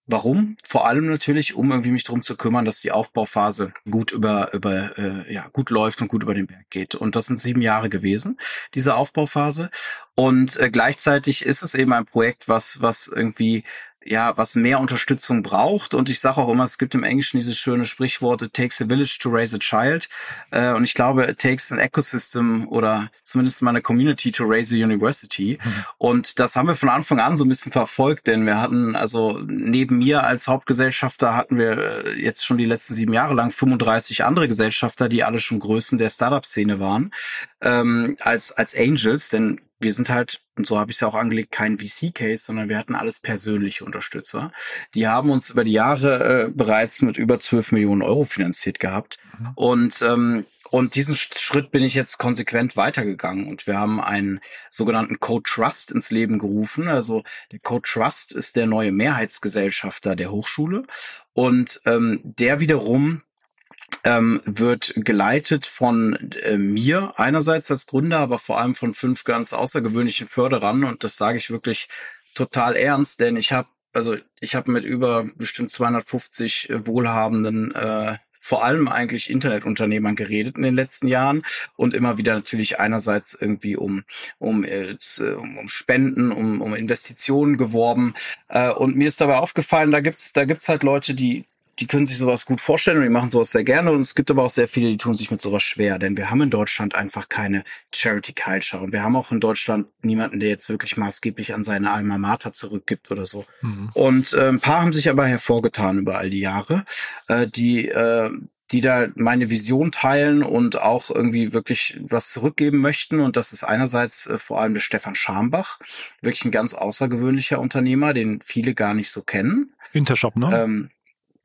Warum? Vor allem natürlich, um irgendwie mich drum zu kümmern, dass die Aufbauphase gut über, über äh, ja, gut läuft und gut über den Berg geht. Und das sind sieben Jahre gewesen, diese Aufbauphase. Und äh, gleichzeitig ist es eben ein Projekt, was, was irgendwie ja, was mehr Unterstützung braucht. Und ich sage auch immer, es gibt im Englischen dieses schöne Sprichwort, it takes a village to raise a child. Äh, und ich glaube, it takes an ecosystem oder zumindest mal eine community to raise a university. Mhm. Und das haben wir von Anfang an so ein bisschen verfolgt, denn wir hatten, also neben mir als Hauptgesellschafter hatten wir äh, jetzt schon die letzten sieben Jahre lang 35 andere Gesellschafter, die alle schon Größen der Startup-Szene waren, ähm, als, als Angels, denn wir sind halt, und so habe ich es ja auch angelegt, kein VC-Case, sondern wir hatten alles persönliche Unterstützer. Die haben uns über die Jahre äh, bereits mit über 12 Millionen Euro finanziert gehabt. Mhm. Und ähm, und diesen Schritt bin ich jetzt konsequent weitergegangen und wir haben einen sogenannten Code Trust ins Leben gerufen. Also der Code Trust ist der neue Mehrheitsgesellschafter der Hochschule und ähm, der wiederum ähm, wird geleitet von äh, mir einerseits als Gründer, aber vor allem von fünf ganz außergewöhnlichen Förderern. Und das sage ich wirklich total ernst, denn ich habe also ich habe mit über bestimmt 250 äh, wohlhabenden äh, vor allem eigentlich Internetunternehmern geredet in den letzten Jahren. Und immer wieder natürlich einerseits irgendwie um um äh, um, um Spenden, um, um Investitionen geworben. Äh, und mir ist dabei aufgefallen, da gibt's da gibt's halt Leute, die die können sich sowas gut vorstellen und die machen sowas sehr gerne. Und es gibt aber auch sehr viele, die tun sich mit sowas schwer, denn wir haben in Deutschland einfach keine Charity Culture und wir haben auch in Deutschland niemanden, der jetzt wirklich maßgeblich an seine Alma Mater zurückgibt oder so. Mhm. Und äh, ein paar haben sich aber hervorgetan über all die Jahre, äh, die äh, die da meine Vision teilen und auch irgendwie wirklich was zurückgeben möchten. Und das ist einerseits äh, vor allem der Stefan Schambach, wirklich ein ganz außergewöhnlicher Unternehmer, den viele gar nicht so kennen. Intershop, ne? Ähm,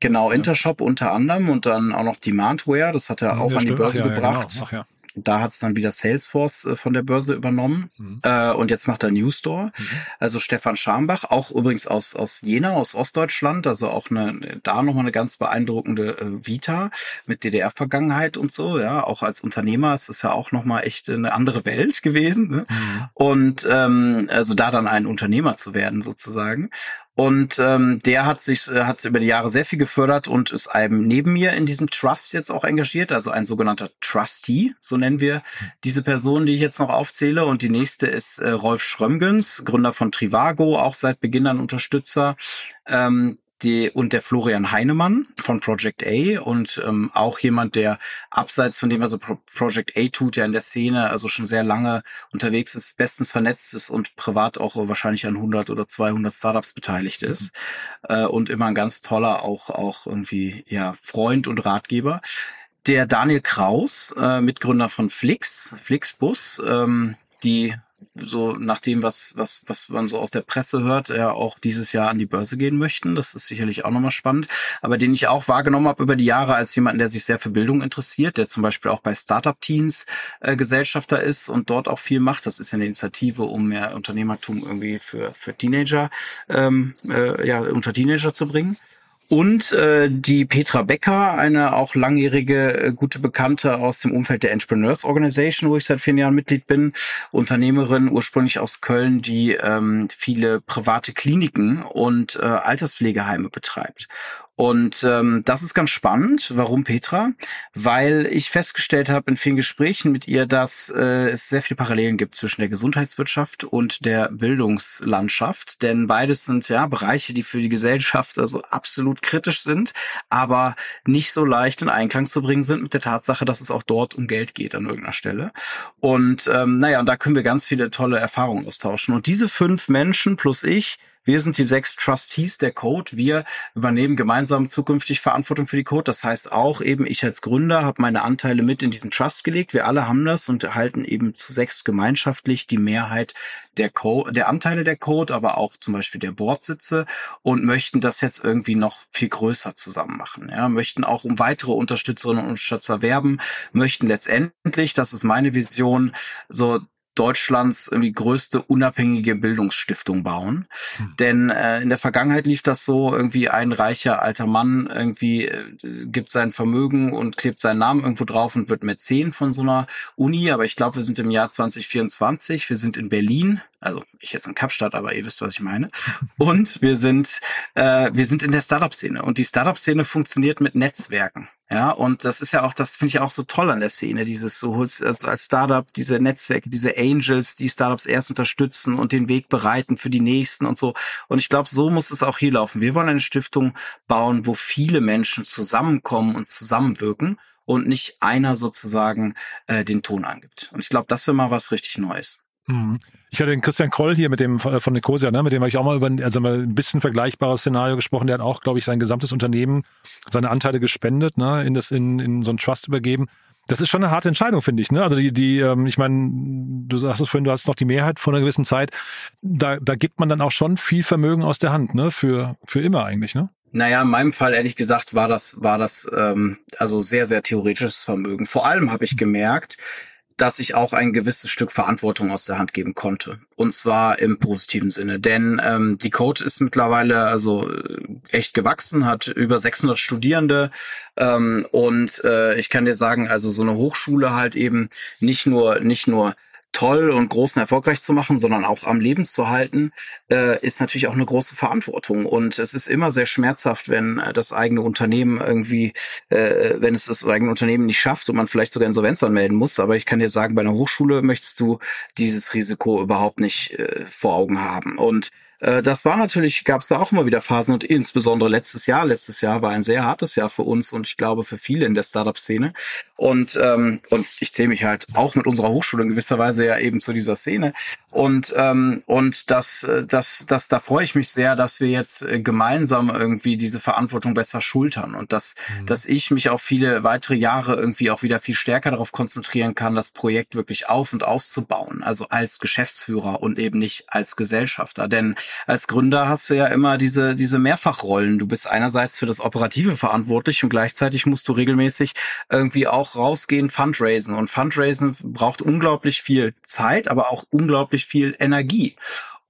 Genau, Intershop unter anderem und dann auch noch Demandware, das hat er auch ja, an die Börse Ach, ja, gebracht. Ja, genau. Ach, ja. Da hat es dann wieder Salesforce äh, von der Börse übernommen mhm. äh, und jetzt macht er Newstore. Mhm. Also Stefan Schambach, auch übrigens aus aus Jena, aus Ostdeutschland, also auch eine da nochmal eine ganz beeindruckende äh, Vita mit DDR-Vergangenheit und so. Ja, auch als Unternehmer ist es ja auch nochmal echt eine andere Welt gewesen. Ne? Mhm. Und ähm, also da dann ein Unternehmer zu werden sozusagen. Und ähm, der hat sich äh, hat über die Jahre sehr viel gefördert und ist eben neben mir in diesem Trust jetzt auch engagiert, also ein sogenannter Trustee, so nennen wir diese Person, die ich jetzt noch aufzähle. Und die nächste ist äh, Rolf Schrömgens, Gründer von Trivago, auch seit Beginn an Unterstützer. Ähm, die, und der Florian Heinemann von Project A und ähm, auch jemand, der abseits von dem, was er Pro Project A tut, ja in der Szene, also schon sehr lange unterwegs ist, bestens vernetzt ist und privat auch wahrscheinlich an 100 oder 200 Startups beteiligt ist mhm. äh, und immer ein ganz toller auch auch irgendwie ja Freund und Ratgeber. Der Daniel Kraus, äh, Mitgründer von Flix, Flixbus, ähm, die so nach dem, was, was, was man so aus der Presse hört, ja auch dieses Jahr an die Börse gehen möchten. Das ist sicherlich auch nochmal spannend. Aber den ich auch wahrgenommen habe über die Jahre als jemanden, der sich sehr für Bildung interessiert, der zum Beispiel auch bei Startup-Teams äh, Gesellschafter ist und dort auch viel macht. Das ist ja eine Initiative, um mehr Unternehmertum irgendwie für, für Teenager, ähm, äh, ja, unter Teenager zu bringen. Und äh, die Petra Becker, eine auch langjährige äh, gute Bekannte aus dem Umfeld der Entrepreneurs Organization, wo ich seit vielen Jahren Mitglied bin, Unternehmerin ursprünglich aus Köln, die ähm, viele private Kliniken und äh, Alterspflegeheime betreibt. Und ähm, das ist ganz spannend. Warum Petra? Weil ich festgestellt habe in vielen Gesprächen mit ihr, dass äh, es sehr viele Parallelen gibt zwischen der Gesundheitswirtschaft und der Bildungslandschaft. Denn beides sind ja Bereiche, die für die Gesellschaft also absolut kritisch sind, aber nicht so leicht in Einklang zu bringen sind mit der Tatsache, dass es auch dort um Geld geht an irgendeiner Stelle. Und ähm, naja, und da können wir ganz viele tolle Erfahrungen austauschen. Und diese fünf Menschen plus ich, wir sind die sechs Trustees der Code. Wir übernehmen gemeinsam zukünftig Verantwortung für die Code. Das heißt auch eben, ich als Gründer habe meine Anteile mit in diesen Trust gelegt. Wir alle haben das und erhalten eben zu sechs gemeinschaftlich die Mehrheit der Code, der Anteile der Code, aber auch zum Beispiel der Bordsitze und möchten das jetzt irgendwie noch viel größer zusammen machen. Ja, möchten auch um weitere Unterstützerinnen und Unterstützer werben, möchten letztendlich, das ist meine Vision, so Deutschlands irgendwie größte unabhängige Bildungsstiftung bauen. Hm. Denn äh, in der Vergangenheit lief das so, irgendwie ein reicher alter Mann irgendwie äh, gibt sein Vermögen und klebt seinen Namen irgendwo drauf und wird Mäzen von so einer Uni. Aber ich glaube, wir sind im Jahr 2024, wir sind in Berlin, also ich jetzt in Kapstadt, aber ihr wisst, was ich meine. Und wir sind, äh, wir sind in der Startup-Szene. Und die Startup-Szene funktioniert mit Netzwerken. Ja, und das ist ja auch, das finde ich auch so toll an der Szene, dieses so also als Startup, diese Netzwerke, diese Angels, die Startups erst unterstützen und den Weg bereiten für die nächsten und so. Und ich glaube, so muss es auch hier laufen. Wir wollen eine Stiftung bauen, wo viele Menschen zusammenkommen und zusammenwirken und nicht einer sozusagen äh, den Ton angibt. Und ich glaube, das wäre mal was richtig Neues. Mhm. Ich hatte den Christian Kroll hier mit dem von Nicosia, ne, mit dem habe ich auch mal über also mal ein bisschen vergleichbares Szenario gesprochen. Der hat auch, glaube ich, sein gesamtes Unternehmen, seine Anteile gespendet, ne, in das in, in so ein Trust übergeben. Das ist schon eine harte Entscheidung, finde ich. Ne? Also die, die, ähm, ich meine, du sagst es vorhin, du hast noch die Mehrheit vor einer gewissen Zeit. Da, da gibt man dann auch schon viel Vermögen aus der Hand, ne? Für, für immer eigentlich, ne? Naja, in meinem Fall ehrlich gesagt war das, war das ähm, also sehr, sehr theoretisches Vermögen. Vor allem habe ich gemerkt, dass ich auch ein gewisses Stück Verantwortung aus der Hand geben konnte. Und zwar im positiven Sinne. Denn ähm, die Code ist mittlerweile also äh, echt gewachsen, hat über 600 Studierende. Ähm, und äh, ich kann dir sagen, also so eine Hochschule halt eben nicht nur, nicht nur toll und groß und erfolgreich zu machen, sondern auch am Leben zu halten, äh, ist natürlich auch eine große Verantwortung. Und es ist immer sehr schmerzhaft, wenn äh, das eigene Unternehmen irgendwie, äh, wenn es das eigene Unternehmen nicht schafft und man vielleicht sogar Insolvenz anmelden muss. Aber ich kann dir sagen, bei einer Hochschule möchtest du dieses Risiko überhaupt nicht äh, vor Augen haben. Und äh, das war natürlich, gab es da auch immer wieder Phasen und insbesondere letztes Jahr. Letztes Jahr war ein sehr hartes Jahr für uns und ich glaube für viele in der Startup-Szene. Und, ähm, und ich zähle mich halt auch mit unserer Hochschule in gewisser Weise ja eben zu dieser Szene. Und, ähm, und das, äh, das, das, da freue ich mich sehr, dass wir jetzt äh, gemeinsam irgendwie diese Verantwortung besser schultern und dass, mhm. dass ich mich auf viele weitere Jahre irgendwie auch wieder viel stärker darauf konzentrieren kann, das Projekt wirklich auf und auszubauen. Also als Geschäftsführer und eben nicht als Gesellschafter. Denn als Gründer hast du ja immer diese, diese Mehrfachrollen. Du bist einerseits für das Operative verantwortlich und gleichzeitig musst du regelmäßig irgendwie auch rausgehen, Fundraisen. Und Fundraisen braucht unglaublich viel Zeit, aber auch unglaublich viel Energie.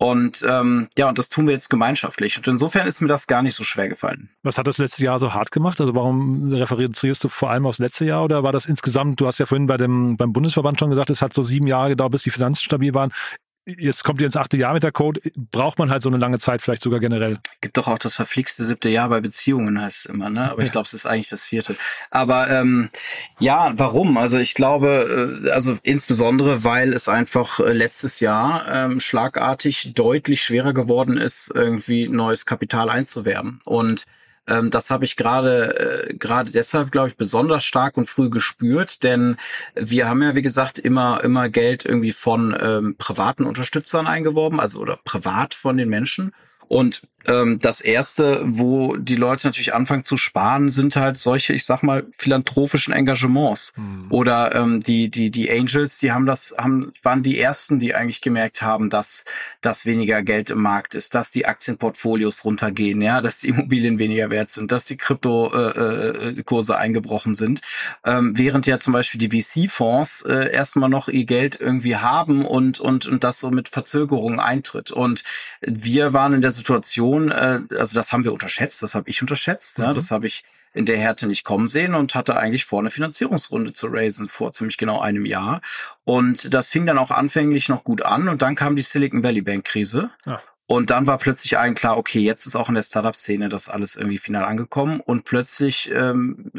Und ähm, ja, und das tun wir jetzt gemeinschaftlich. Und insofern ist mir das gar nicht so schwer gefallen. Was hat das letzte Jahr so hart gemacht? Also warum referenzierst du vor allem aufs letzte Jahr oder war das insgesamt, du hast ja vorhin bei dem beim Bundesverband schon gesagt, es hat so sieben Jahre gedauert, bis die Finanzen stabil waren jetzt kommt ihr ins achte Jahr mit der Code, braucht man halt so eine lange Zeit vielleicht sogar generell. Gibt doch auch das verflixte siebte Jahr bei Beziehungen, heißt es immer, ne? Aber ja. ich glaube, es ist eigentlich das vierte. Aber ähm, ja, warum? Also ich glaube, äh, also insbesondere, weil es einfach äh, letztes Jahr ähm, schlagartig deutlich schwerer geworden ist, irgendwie neues Kapital einzuwerben. Und ähm, das habe ich gerade äh, gerade deshalb, glaube ich, besonders stark und früh gespürt, denn wir haben ja, wie gesagt, immer immer Geld irgendwie von ähm, privaten Unterstützern eingeworben, also oder privat von den Menschen. Und das erste, wo die Leute natürlich anfangen zu sparen, sind halt solche, ich sag mal, philanthropischen Engagements. Mhm. Oder ähm, die, die, die Angels, die haben das, haben, waren die ersten, die eigentlich gemerkt haben, dass, dass weniger Geld im Markt ist, dass die Aktienportfolios runtergehen, ja, dass die Immobilien weniger wert sind, dass die Kryptokurse äh, äh, eingebrochen sind. Ähm, während ja zum Beispiel die VC-Fonds äh, erstmal noch ihr Geld irgendwie haben und, und, und das so mit Verzögerungen eintritt. Und wir waren in der Situation, Situation, äh, also das haben wir unterschätzt, das habe ich unterschätzt, mhm. ja, das habe ich in der Härte nicht kommen sehen und hatte eigentlich vor, eine Finanzierungsrunde zu raisen vor ziemlich genau einem Jahr. Und das fing dann auch anfänglich noch gut an und dann kam die Silicon Valley Bank Krise. Ja. Und dann war plötzlich allen klar, okay, jetzt ist auch in der Startup-Szene das alles irgendwie final angekommen und plötzlich, ähm,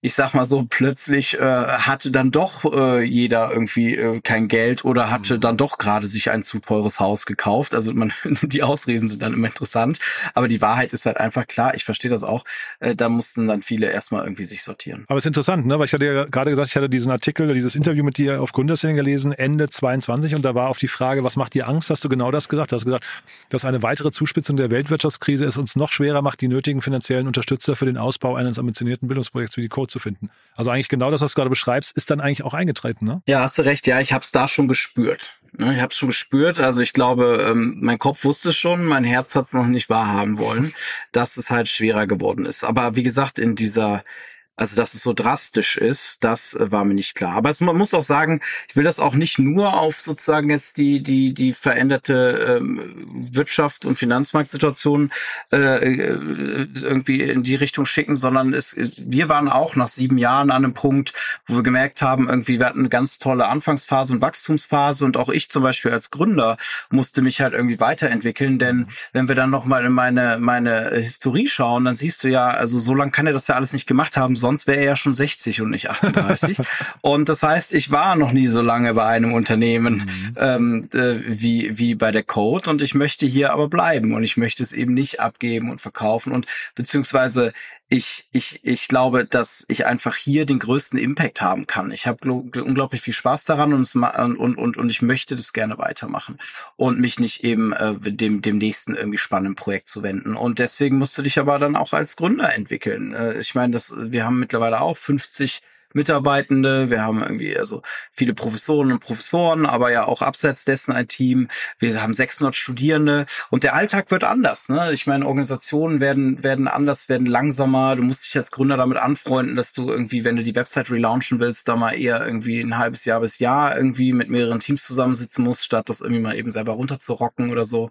ich sag mal so, plötzlich äh, hatte dann doch äh, jeder irgendwie äh, kein Geld oder hatte mhm. dann doch gerade sich ein zu teures Haus gekauft. Also man, die Ausreden sind dann immer interessant, aber die Wahrheit ist halt einfach klar. Ich verstehe das auch. Äh, da mussten dann viele erstmal irgendwie sich sortieren. Aber es ist interessant, ne? Weil ich hatte ja gerade gesagt, ich hatte diesen Artikel, dieses Interview mit dir auf Gründerszene gelesen, Ende 22 und da war auf die Frage, was macht dir Angst, hast du genau das gesagt. Du hast gesagt, dass eine weitere Zuspitzung der Weltwirtschaftskrise es uns noch schwerer macht, die nötigen finanziellen Unterstützer für den Ausbau eines ambitionierten Bildungsprojekts wie die Code zu finden. Also eigentlich genau das, was du gerade beschreibst, ist dann eigentlich auch eingetreten, ne? Ja, hast du recht. Ja, ich habe es da schon gespürt. Ne, ich habe es schon gespürt. Also ich glaube, ähm, mein Kopf wusste schon, mein Herz hat es noch nicht wahrhaben wollen, dass es halt schwerer geworden ist. Aber wie gesagt, in dieser also, dass es so drastisch ist, das äh, war mir nicht klar. Aber es, man muss auch sagen, ich will das auch nicht nur auf sozusagen jetzt die, die, die veränderte ähm, Wirtschaft und Finanzmarktsituation äh, äh irgendwie in die Richtung schicken, sondern es, wir waren auch nach sieben Jahren an einem Punkt, wo wir gemerkt haben, irgendwie, wir hatten eine ganz tolle Anfangsphase und Wachstumsphase. Und auch ich zum Beispiel als Gründer musste mich halt irgendwie weiterentwickeln, denn wenn wir dann nochmal in meine, meine Historie schauen, dann siehst du ja, also so lange kann er das ja alles nicht gemacht haben, sonst wäre er ja schon 60 und nicht 38. und das heißt, ich war noch nie so lange bei einem Unternehmen mhm. ähm, äh, wie, wie bei der Code und ich möchte hier aber bleiben und ich möchte es eben nicht abgeben und verkaufen und beziehungsweise ich, ich, ich glaube, dass ich einfach hier den größten Impact haben kann. Ich habe unglaublich viel Spaß daran und, und, und, und ich möchte das gerne weitermachen und mich nicht eben äh, dem, dem nächsten irgendwie spannenden Projekt zu wenden. Und deswegen musst du dich aber dann auch als Gründer entwickeln. Äh, ich meine, das, wir haben mittlerweile auch 50 Mitarbeitende, wir haben irgendwie also viele Professoren und Professoren, aber ja auch abseits dessen ein Team. Wir haben 600 Studierende und der Alltag wird anders. Ne? Ich meine, Organisationen werden werden anders, werden langsamer. Du musst dich als Gründer damit anfreunden, dass du irgendwie, wenn du die Website relaunchen willst, da mal eher irgendwie ein halbes Jahr bis Jahr irgendwie mit mehreren Teams zusammensitzen musst, statt das irgendwie mal eben selber runterzurocken oder so.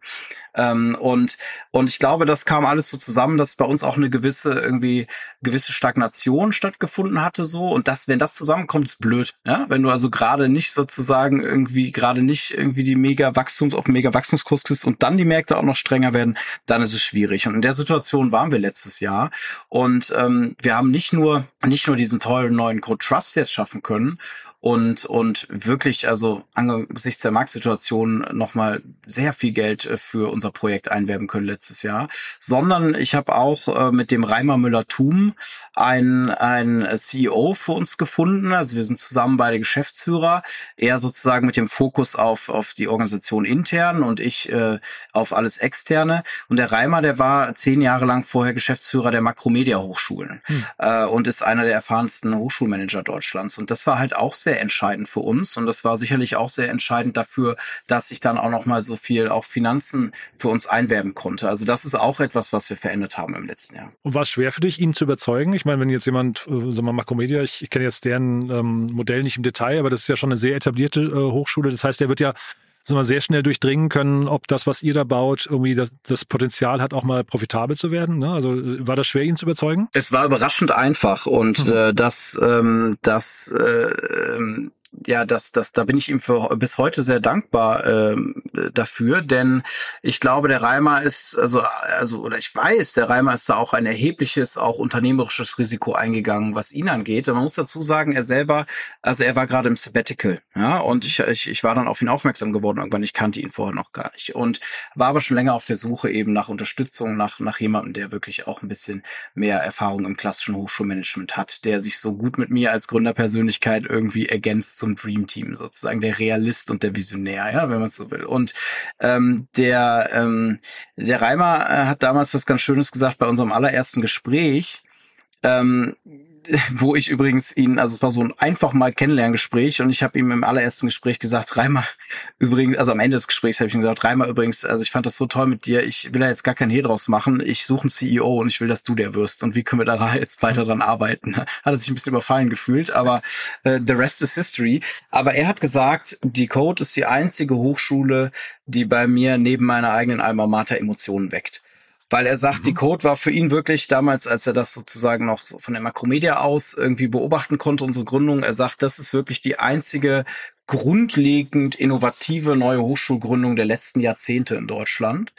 Ähm, und und ich glaube, das kam alles so zusammen, dass bei uns auch eine gewisse irgendwie gewisse Stagnation stattgefunden hatte so und das, wenn das zusammenkommt, ist blöd. Ja, wenn du also gerade nicht sozusagen irgendwie gerade nicht irgendwie die mega Wachstums auf mega Wachstumskurs kriegst und dann die Märkte auch noch strenger werden, dann ist es schwierig. Und in der Situation waren wir letztes Jahr und ähm, wir haben nicht nur nicht nur diesen tollen neuen Code Trust jetzt schaffen können und, und wirklich, also angesichts der Marktsituation nochmal sehr viel Geld äh, für unser Projekt einwerben können letztes Jahr, sondern ich habe auch äh, mit dem Reimer Müller-Thum ein, ein CEO für uns gefunden. Also wir sind zusammen beide Geschäftsführer, er sozusagen mit dem Fokus auf, auf die Organisation intern und ich äh, auf alles externe. Und der Reimer, der war zehn Jahre lang vorher Geschäftsführer der Makromedia Hochschulen hm. äh, und ist einer der erfahrensten Hochschulmanager Deutschlands. Und das war halt auch sehr entscheidend für uns und das war sicherlich auch sehr entscheidend dafür, dass ich dann auch noch mal so viel auch Finanzen für uns einwerben konnte. Also das ist auch etwas, was wir verändert haben im letzten Jahr. Und war es schwer für dich, ihn zu überzeugen? Ich meine, wenn jetzt jemand, äh, sagen wir mal, Makromedia, ich, ich kenne jetzt deren ähm, Modell nicht im Detail, aber das ist ja schon eine sehr etablierte äh, Hochschule. Das heißt, der wird ja sagen wir, sehr schnell durchdringen können, ob das, was ihr da baut, irgendwie das, das Potenzial hat, auch mal profitabel zu werden. Ne? Also war das schwer, ihn zu überzeugen? Es war überraschend einfach und mhm. äh, das, ähm, das äh, ähm, ja, das, das, da bin ich ihm für bis heute sehr dankbar ähm, dafür, denn ich glaube, der Reimer ist, also, also, oder ich weiß, der Reimer ist da auch ein erhebliches, auch unternehmerisches Risiko eingegangen, was ihn angeht. Und man muss dazu sagen, er selber, also er war gerade im Sabbatical, ja, und ich, ich, ich war dann auf ihn aufmerksam geworden irgendwann, ich kannte ihn vorher noch gar nicht und war aber schon länger auf der Suche eben nach Unterstützung, nach, nach jemandem, der wirklich auch ein bisschen mehr Erfahrung im klassischen Hochschulmanagement hat, der sich so gut mit mir als Gründerpersönlichkeit irgendwie ergänzt zum Dream Team sozusagen, der Realist und der Visionär, ja, wenn man so will. Und ähm, der ähm, der Reimer äh, hat damals was ganz Schönes gesagt bei unserem allerersten Gespräch. Ähm, wo ich übrigens ihn, also es war so ein einfach mal Kennenlerngespräch und ich habe ihm im allerersten Gespräch gesagt, Reimer, übrigens, also am Ende des Gesprächs habe ich ihm gesagt, Reimer, übrigens, also ich fand das so toll mit dir, ich will da jetzt gar kein Hehl draus machen, ich suche einen CEO und ich will, dass du der wirst und wie können wir da jetzt weiter dran arbeiten? Hat er sich ein bisschen überfallen gefühlt, aber äh, the rest is history. Aber er hat gesagt, die Code ist die einzige Hochschule, die bei mir neben meiner eigenen Alma Mater Emotionen weckt. Weil er sagt, mhm. die Code war für ihn wirklich damals, als er das sozusagen noch von der Makromedia aus irgendwie beobachten konnte, unsere Gründung, er sagt, das ist wirklich die einzige grundlegend innovative neue Hochschulgründung der letzten Jahrzehnte in Deutschland.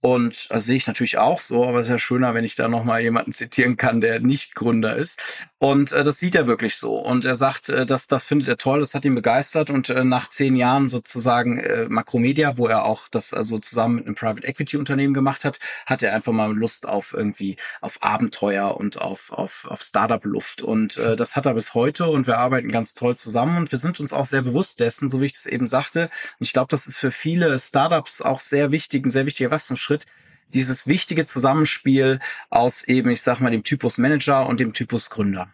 Und das sehe ich natürlich auch so, aber es ist ja schöner, wenn ich da nochmal jemanden zitieren kann, der nicht Gründer ist. Und äh, das sieht er wirklich so. Und er sagt, äh, dass das findet er toll, das hat ihn begeistert. Und äh, nach zehn Jahren sozusagen äh, Makromedia, wo er auch das also zusammen mit einem Private Equity Unternehmen gemacht hat, hat er einfach mal Lust auf irgendwie auf Abenteuer und auf auf, auf Startup Luft. Und äh, das hat er bis heute. Und wir arbeiten ganz toll zusammen. Und wir sind uns auch sehr bewusst dessen, so wie ich es eben sagte. Und ich glaube, das ist für viele Startups auch sehr wichtig, ein sehr wichtiger Wachstumsschritt Schritt dieses wichtige Zusammenspiel aus eben, ich sag mal, dem Typus Manager und dem Typus Gründer.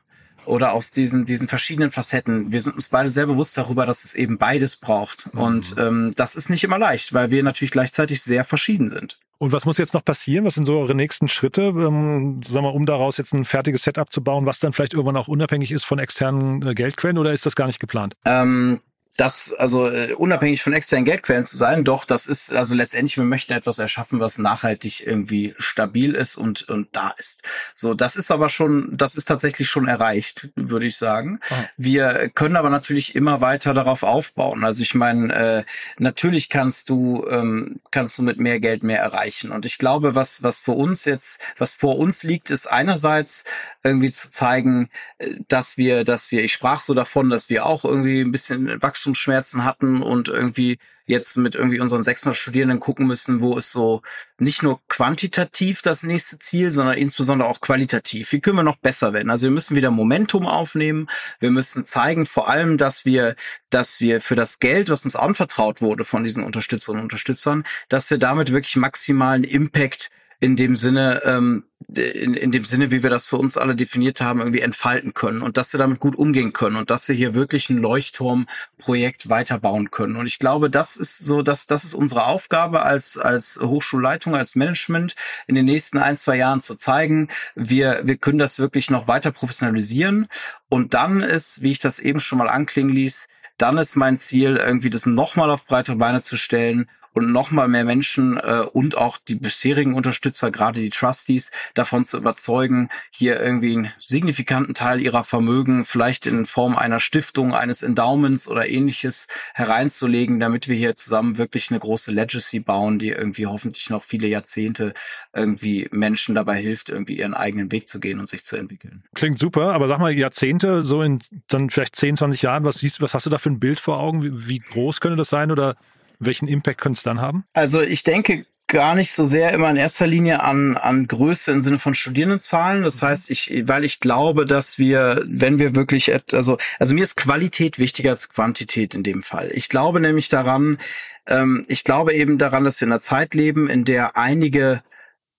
Oder aus diesen, diesen verschiedenen Facetten. Wir sind uns beide sehr bewusst darüber, dass es eben beides braucht. Mhm. Und ähm, das ist nicht immer leicht, weil wir natürlich gleichzeitig sehr verschieden sind. Und was muss jetzt noch passieren? Was sind so eure nächsten Schritte, ähm, sagen wir, um daraus jetzt ein fertiges Setup zu bauen, was dann vielleicht irgendwann auch unabhängig ist von externen äh, Geldquellen oder ist das gar nicht geplant? Ähm, das also äh, unabhängig von externen Geldquellen zu sein, doch, das ist also letztendlich, wir möchten etwas erschaffen, was nachhaltig irgendwie stabil ist und und da ist. So, das ist aber schon, das ist tatsächlich schon erreicht, würde ich sagen. Oh. Wir können aber natürlich immer weiter darauf aufbauen. Also ich meine, äh, natürlich kannst du ähm, kannst du mit mehr Geld mehr erreichen. Und ich glaube, was was für uns jetzt, was vor uns liegt, ist einerseits irgendwie zu zeigen, äh, dass wir, dass wir, ich sprach so davon, dass wir auch irgendwie ein bisschen Wachstum Wachstumsschmerzen hatten und irgendwie jetzt mit irgendwie unseren 600 Studierenden gucken müssen, wo ist so nicht nur quantitativ das nächste Ziel, sondern insbesondere auch qualitativ. Wie können wir noch besser werden? Also wir müssen wieder Momentum aufnehmen. Wir müssen zeigen vor allem, dass wir, dass wir für das Geld, was uns anvertraut wurde von diesen Unterstützerinnen und Unterstützern, dass wir damit wirklich maximalen Impact in dem Sinne, ähm, in, in dem Sinne, wie wir das für uns alle definiert haben, irgendwie entfalten können und dass wir damit gut umgehen können und dass wir hier wirklich ein Leuchtturmprojekt weiterbauen können. Und ich glaube, das ist so, dass das ist unsere Aufgabe als als Hochschulleitung, als Management in den nächsten ein zwei Jahren zu zeigen, wir wir können das wirklich noch weiter professionalisieren. Und dann ist, wie ich das eben schon mal anklingen ließ, dann ist mein Ziel, irgendwie das nochmal auf breite Beine zu stellen und nochmal mehr Menschen äh, und auch die bisherigen Unterstützer, gerade die Trustees, davon zu überzeugen, hier irgendwie einen signifikanten Teil ihrer Vermögen vielleicht in Form einer Stiftung, eines Endowments oder ähnliches hereinzulegen, damit wir hier zusammen wirklich eine große Legacy bauen, die irgendwie hoffentlich noch viele Jahrzehnte irgendwie Menschen dabei hilft, irgendwie ihren eigenen Weg zu gehen und sich zu entwickeln. Klingt super, aber sag mal, Jahrzehnte, so in dann vielleicht 10, 20 Jahren, was siehst, was hast du da für ein Bild vor Augen? Wie, wie groß könnte das sein oder welchen Impact könnte es dann haben? Also ich denke gar nicht so sehr immer in erster Linie an, an Größe im Sinne von Studierendenzahlen. Das mhm. heißt, ich, weil ich glaube, dass wir, wenn wir wirklich, also, also mir ist Qualität wichtiger als Quantität in dem Fall. Ich glaube nämlich daran, ähm, ich glaube eben daran, dass wir in einer Zeit leben, in der einige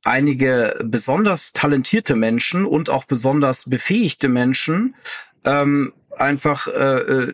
einige besonders talentierte Menschen und auch besonders befähigte Menschen ähm, einfach äh, äh,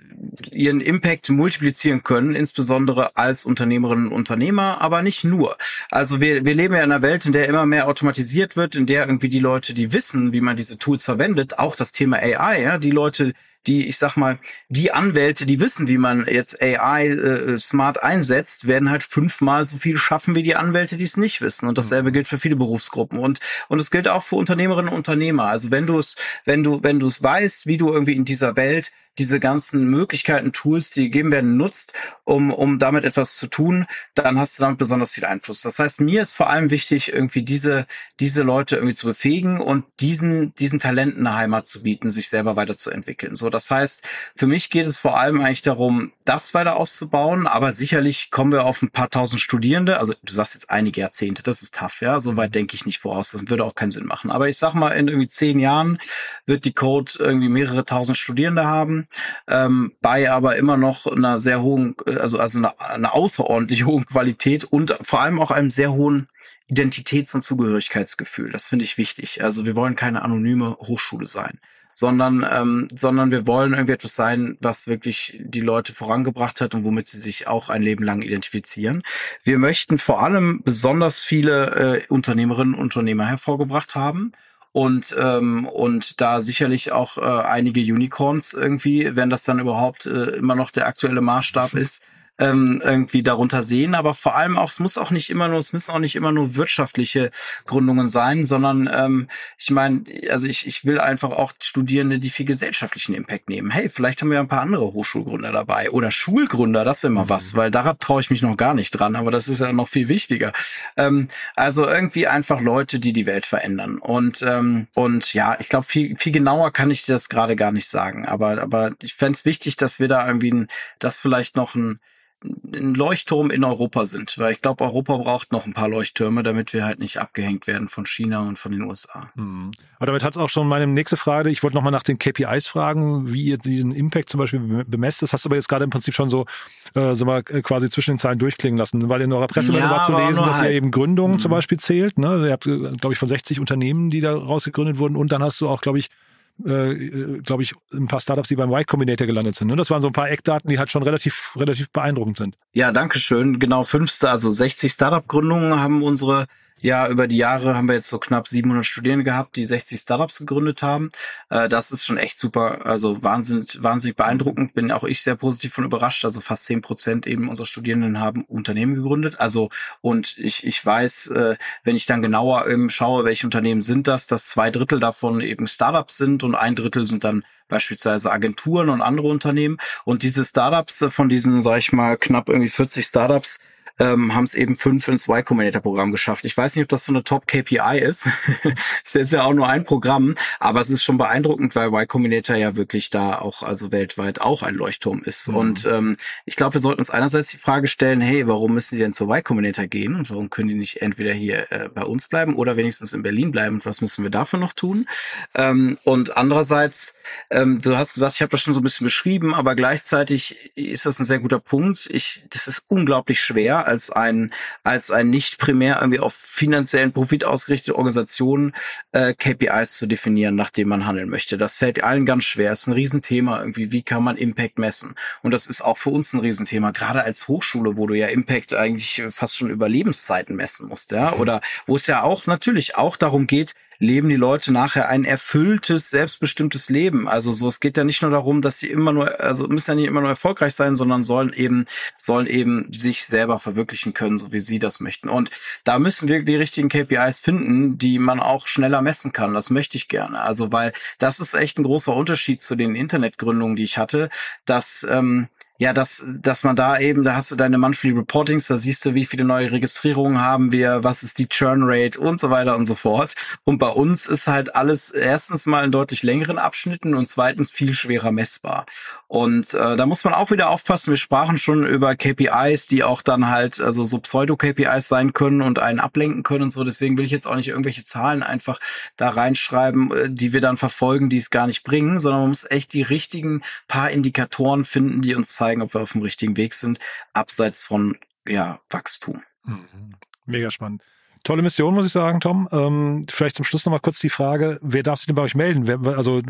ihren Impact multiplizieren können, insbesondere als Unternehmerinnen und Unternehmer, aber nicht nur. Also wir, wir leben ja in einer Welt, in der immer mehr automatisiert wird, in der irgendwie die Leute, die wissen, wie man diese Tools verwendet, auch das Thema AI, ja, die Leute, die, ich sag mal, die Anwälte, die wissen, wie man jetzt AI äh, smart einsetzt, werden halt fünfmal so viel schaffen wie die Anwälte, die es nicht wissen. Und dasselbe mhm. gilt für viele Berufsgruppen. Und und es gilt auch für Unternehmerinnen und Unternehmer. Also wenn du es, wenn du wenn du es weißt, wie du irgendwie in dieser Welt diese ganzen Möglichkeiten, Tools, die gegeben werden, nutzt, um, um damit etwas zu tun, dann hast du damit besonders viel Einfluss. Das heißt, mir ist vor allem wichtig, irgendwie diese, diese Leute irgendwie zu befähigen und diesen, diesen Talenten eine Heimat zu bieten, sich selber weiterzuentwickeln. So, das heißt, für mich geht es vor allem eigentlich darum, das weiter auszubauen, aber sicherlich kommen wir auf ein paar tausend Studierende. Also du sagst jetzt einige Jahrzehnte, das ist tough, ja. So weit denke ich nicht voraus. Das würde auch keinen Sinn machen. Aber ich sag mal, in irgendwie zehn Jahren wird die Code irgendwie mehrere tausend Studierende haben ähm, bei aber immer noch einer sehr hohen, also, also einer, einer außerordentlich hohen Qualität und vor allem auch einem sehr hohen Identitäts- und Zugehörigkeitsgefühl. Das finde ich wichtig. Also wir wollen keine anonyme Hochschule sein sondern ähm, sondern wir wollen irgendwie etwas sein, was wirklich die Leute vorangebracht hat und womit sie sich auch ein Leben lang identifizieren. Wir möchten vor allem besonders viele äh, Unternehmerinnen und Unternehmer hervorgebracht haben und ähm, und da sicherlich auch äh, einige Unicorns irgendwie, wenn das dann überhaupt äh, immer noch der aktuelle Maßstab ist, ähm, irgendwie darunter sehen, aber vor allem auch, es muss auch nicht immer nur, es müssen auch nicht immer nur wirtschaftliche Gründungen sein, sondern ähm, ich meine, also ich, ich will einfach auch Studierende, die viel gesellschaftlichen Impact nehmen. Hey, vielleicht haben wir ein paar andere Hochschulgründer dabei oder Schulgründer, das ist immer mhm. was, weil daran traue ich mich noch gar nicht dran, aber das ist ja noch viel wichtiger. Ähm, also irgendwie einfach Leute, die die Welt verändern und ähm, und ja, ich glaube, viel viel genauer kann ich dir das gerade gar nicht sagen, aber aber ich fände es wichtig, dass wir da irgendwie, ein, dass vielleicht noch ein ein Leuchtturm in Europa sind, weil ich glaube, Europa braucht noch ein paar Leuchttürme, damit wir halt nicht abgehängt werden von China und von den USA. Mhm. Aber damit hat es auch schon meine nächste Frage. Ich wollte nochmal nach den KPIs fragen, wie ihr diesen Impact zum Beispiel bemesst. Das hast du aber jetzt gerade im Prinzip schon so, äh, so mal äh, quasi zwischen den Zeilen durchklingen lassen, weil in eurer Pressemeldung ja, war zu lesen, dass halt. ihr eben Gründungen mhm. zum Beispiel zählt. Ne? Ihr habt, äh, glaube ich, von 60 Unternehmen, die da rausgegründet wurden und dann hast du auch, glaube ich, äh, glaube ich, ein paar Startups, die beim Y Combinator gelandet sind. Ne? Das waren so ein paar Eckdaten, die halt schon relativ, relativ beeindruckend sind. Ja, danke schön. Genau, fünfste, also 60 Startup-Gründungen haben unsere ja, über die Jahre haben wir jetzt so knapp 700 Studierende gehabt, die 60 Startups gegründet haben. Äh, das ist schon echt super, also wahnsinnig, wahnsinnig beeindruckend. Bin auch ich sehr positiv von überrascht. Also fast 10 Prozent eben unserer Studierenden haben Unternehmen gegründet. Also und ich, ich weiß, äh, wenn ich dann genauer eben schaue, welche Unternehmen sind das, dass zwei Drittel davon eben Startups sind und ein Drittel sind dann beispielsweise Agenturen und andere Unternehmen. Und diese Startups äh, von diesen, sag ich mal, knapp irgendwie 40 Startups, ähm, haben es eben fünf ins Y Combinator Programm geschafft. Ich weiß nicht, ob das so eine Top KPI ist. ist jetzt ja auch nur ein Programm, aber es ist schon beeindruckend, weil Y Combinator ja wirklich da auch also weltweit auch ein Leuchtturm ist. Mhm. Und ähm, ich glaube, wir sollten uns einerseits die Frage stellen, hey, warum müssen die denn zu Y Combinator gehen und warum können die nicht entweder hier äh, bei uns bleiben oder wenigstens in Berlin bleiben und was müssen wir dafür noch tun? Ähm, und andererseits, ähm, du hast gesagt, ich habe das schon so ein bisschen beschrieben, aber gleichzeitig ist das ein sehr guter Punkt. Ich, das ist unglaublich schwer als ein, als ein nicht primär irgendwie auf finanziellen Profit ausgerichtete Organisation äh, KPIs zu definieren, nachdem man handeln möchte. Das fällt allen ganz schwer. Es ist ein Riesenthema irgendwie. Wie kann man Impact messen? Und das ist auch für uns ein Riesenthema, gerade als Hochschule, wo du ja Impact eigentlich fast schon über Lebenszeiten messen musst, ja, oder wo es ja auch natürlich auch darum geht, leben die Leute nachher ein erfülltes, selbstbestimmtes Leben. Also so, es geht ja nicht nur darum, dass sie immer nur, also müssen ja nicht immer nur erfolgreich sein, sondern sollen eben, sollen eben sich selber verwirklichen können, so wie sie das möchten. Und da müssen wir die richtigen KPIs finden, die man auch schneller messen kann. Das möchte ich gerne. Also, weil das ist echt ein großer Unterschied zu den Internetgründungen, die ich hatte, dass ähm, ja, dass, dass man da eben, da hast du deine Monthly Reportings, da siehst du, wie viele neue Registrierungen haben wir, was ist die Churn Rate und so weiter und so fort. Und bei uns ist halt alles erstens mal in deutlich längeren Abschnitten und zweitens viel schwerer messbar. Und äh, da muss man auch wieder aufpassen. Wir sprachen schon über KPIs, die auch dann halt, also so Pseudo-KPIs sein können und einen ablenken können und so. Deswegen will ich jetzt auch nicht irgendwelche Zahlen einfach da reinschreiben, äh, die wir dann verfolgen, die es gar nicht bringen, sondern man muss echt die richtigen paar Indikatoren finden, die uns zeigen, zeigen, ob wir auf dem richtigen Weg sind, abseits von ja, Wachstum. Mhm. Mega spannend. Tolle Mission, muss ich sagen, Tom. Ähm, vielleicht zum Schluss nochmal kurz die Frage, wer darf sich denn bei euch melden? Wer, also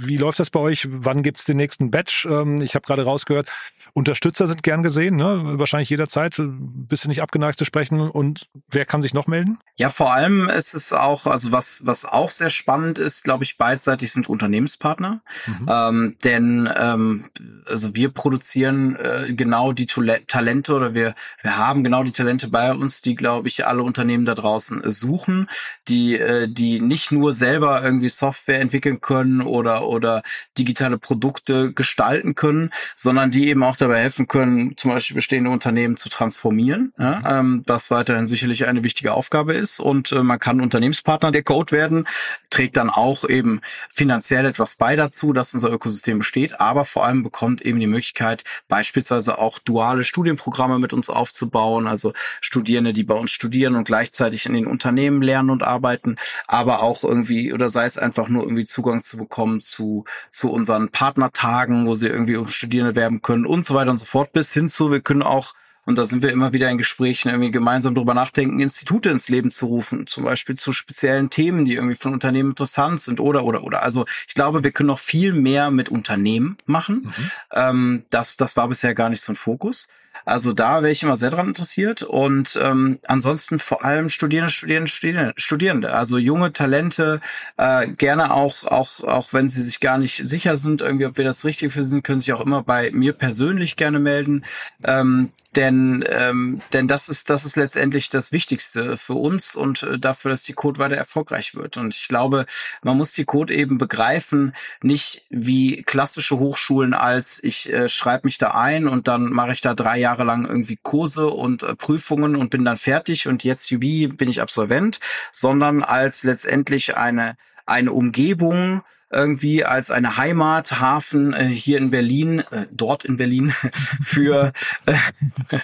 wie läuft das bei euch? Wann gibt's den nächsten Batch? Ähm, ich habe gerade rausgehört, Unterstützer sind gern gesehen, ne? wahrscheinlich jederzeit. Bist du nicht abgeneigt zu sprechen? Und wer kann sich noch melden? Ja, vor allem ist es auch, also was, was auch sehr spannend ist, glaube ich, beidseitig sind Unternehmenspartner. Mhm. Ähm, denn ähm, also wir produzieren äh, genau die Talente oder wir, wir haben genau die Talente bei uns, die, glaube ich, alle Unternehmen Unternehmen da draußen äh, suchen, die, äh, die nicht nur selber irgendwie Software entwickeln können oder, oder digitale Produkte gestalten können, sondern die eben auch dabei helfen können, zum Beispiel bestehende Unternehmen zu transformieren, ja, ähm, was weiterhin sicherlich eine wichtige Aufgabe ist. Und äh, man kann Unternehmenspartner der Code werden, trägt dann auch eben finanziell etwas bei dazu, dass unser Ökosystem besteht, aber vor allem bekommt eben die Möglichkeit, beispielsweise auch duale Studienprogramme mit uns aufzubauen, also Studierende, die bei uns studieren und gleichzeitig gleichzeitig in den Unternehmen lernen und arbeiten, aber auch irgendwie, oder sei es einfach nur irgendwie Zugang zu bekommen zu, zu unseren Partnertagen, wo sie irgendwie um Studierende werben können und so weiter und so fort, bis hin zu, wir können auch und da sind wir immer wieder in Gesprächen, irgendwie gemeinsam drüber nachdenken, Institute ins Leben zu rufen, zum Beispiel zu speziellen Themen, die irgendwie von Unternehmen interessant sind oder, oder, oder. Also ich glaube, wir können noch viel mehr mit Unternehmen machen. Mhm. Ähm, das, das war bisher gar nicht so ein Fokus. Also da wäre ich immer sehr dran interessiert. Und ähm, ansonsten vor allem Studierende, Studierende, Studierende, Studierende. Also junge Talente, äh, gerne auch, auch, auch wenn sie sich gar nicht sicher sind, irgendwie, ob wir das richtig für sind, können sich auch immer bei mir persönlich gerne melden. Ähm, denn ähm, denn das ist das ist letztendlich das Wichtigste für uns und äh, dafür, dass die Code weiter erfolgreich wird. Und ich glaube, man muss die Code eben begreifen, nicht wie klassische Hochschulen als ich äh, schreibe mich da ein und dann mache ich da drei Jahre lang irgendwie Kurse und äh, Prüfungen und bin dann fertig und jetzt Jubi bin ich Absolvent, sondern als letztendlich eine eine Umgebung, irgendwie als eine Heimathafen äh, hier in Berlin, äh, dort in Berlin, für äh,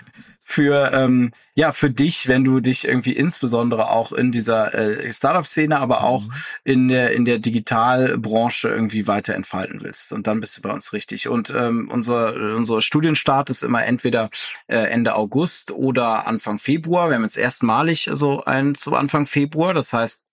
für ähm, ja für dich, wenn du dich irgendwie insbesondere auch in dieser äh, Startup-Szene, aber auch mhm. in der in der Digitalbranche irgendwie weiter entfalten willst. Und dann bist du bei uns richtig. Und ähm, unser unser Studienstart ist immer entweder äh, Ende August oder Anfang Februar. Wir haben jetzt erstmalig so einen zu Anfang Februar. Das heißt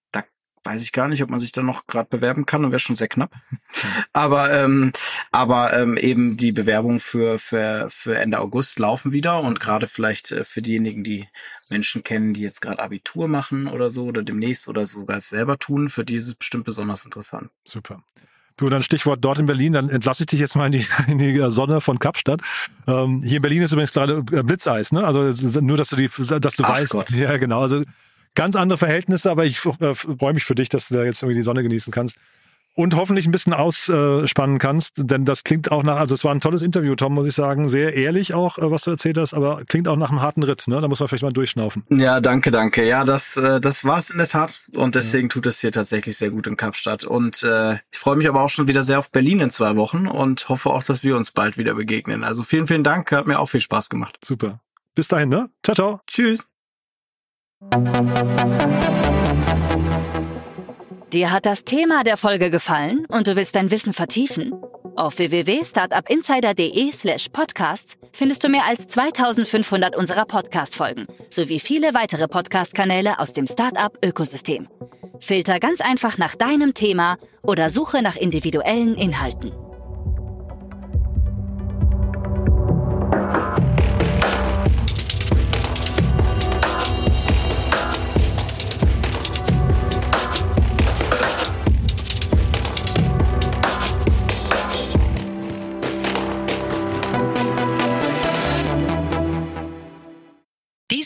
weiß ich gar nicht, ob man sich da noch gerade bewerben kann und wäre schon sehr knapp. aber ähm, aber ähm, eben die Bewerbungen für für für Ende August laufen wieder und gerade vielleicht äh, für diejenigen, die Menschen kennen, die jetzt gerade Abitur machen oder so oder demnächst oder sogar es selber tun, für die ist es bestimmt besonders interessant. Super. Du, dann Stichwort dort in Berlin, dann entlasse ich dich jetzt mal in die, in die Sonne von Kapstadt. Ähm, hier in Berlin ist übrigens gerade äh, Blitzeis, ne? Also nur, dass du die, dass du Ach weißt. Gott. Ja, genau. Also ganz andere Verhältnisse, aber ich äh, freue mich für dich, dass du da jetzt irgendwie die Sonne genießen kannst. Und hoffentlich ein bisschen ausspannen kannst, denn das klingt auch nach, also es war ein tolles Interview, Tom, muss ich sagen. Sehr ehrlich auch, äh, was du erzählt hast, aber klingt auch nach einem harten Ritt, ne? Da muss man vielleicht mal durchschnaufen. Ja, danke, danke. Ja, das, äh, das war es in der Tat. Und deswegen ja. tut es hier tatsächlich sehr gut in Kapstadt. Und äh, ich freue mich aber auch schon wieder sehr auf Berlin in zwei Wochen und hoffe auch, dass wir uns bald wieder begegnen. Also vielen, vielen Dank. Hat mir auch viel Spaß gemacht. Super. Bis dahin, ne? Ciao, ciao. Tschüss. Dir hat das Thema der Folge gefallen und du willst dein Wissen vertiefen? Auf www.startupinsider.de slash podcasts findest du mehr als 2500 unserer Podcast-Folgen sowie viele weitere Podcast-Kanäle aus dem Startup-Ökosystem. Filter ganz einfach nach deinem Thema oder suche nach individuellen Inhalten.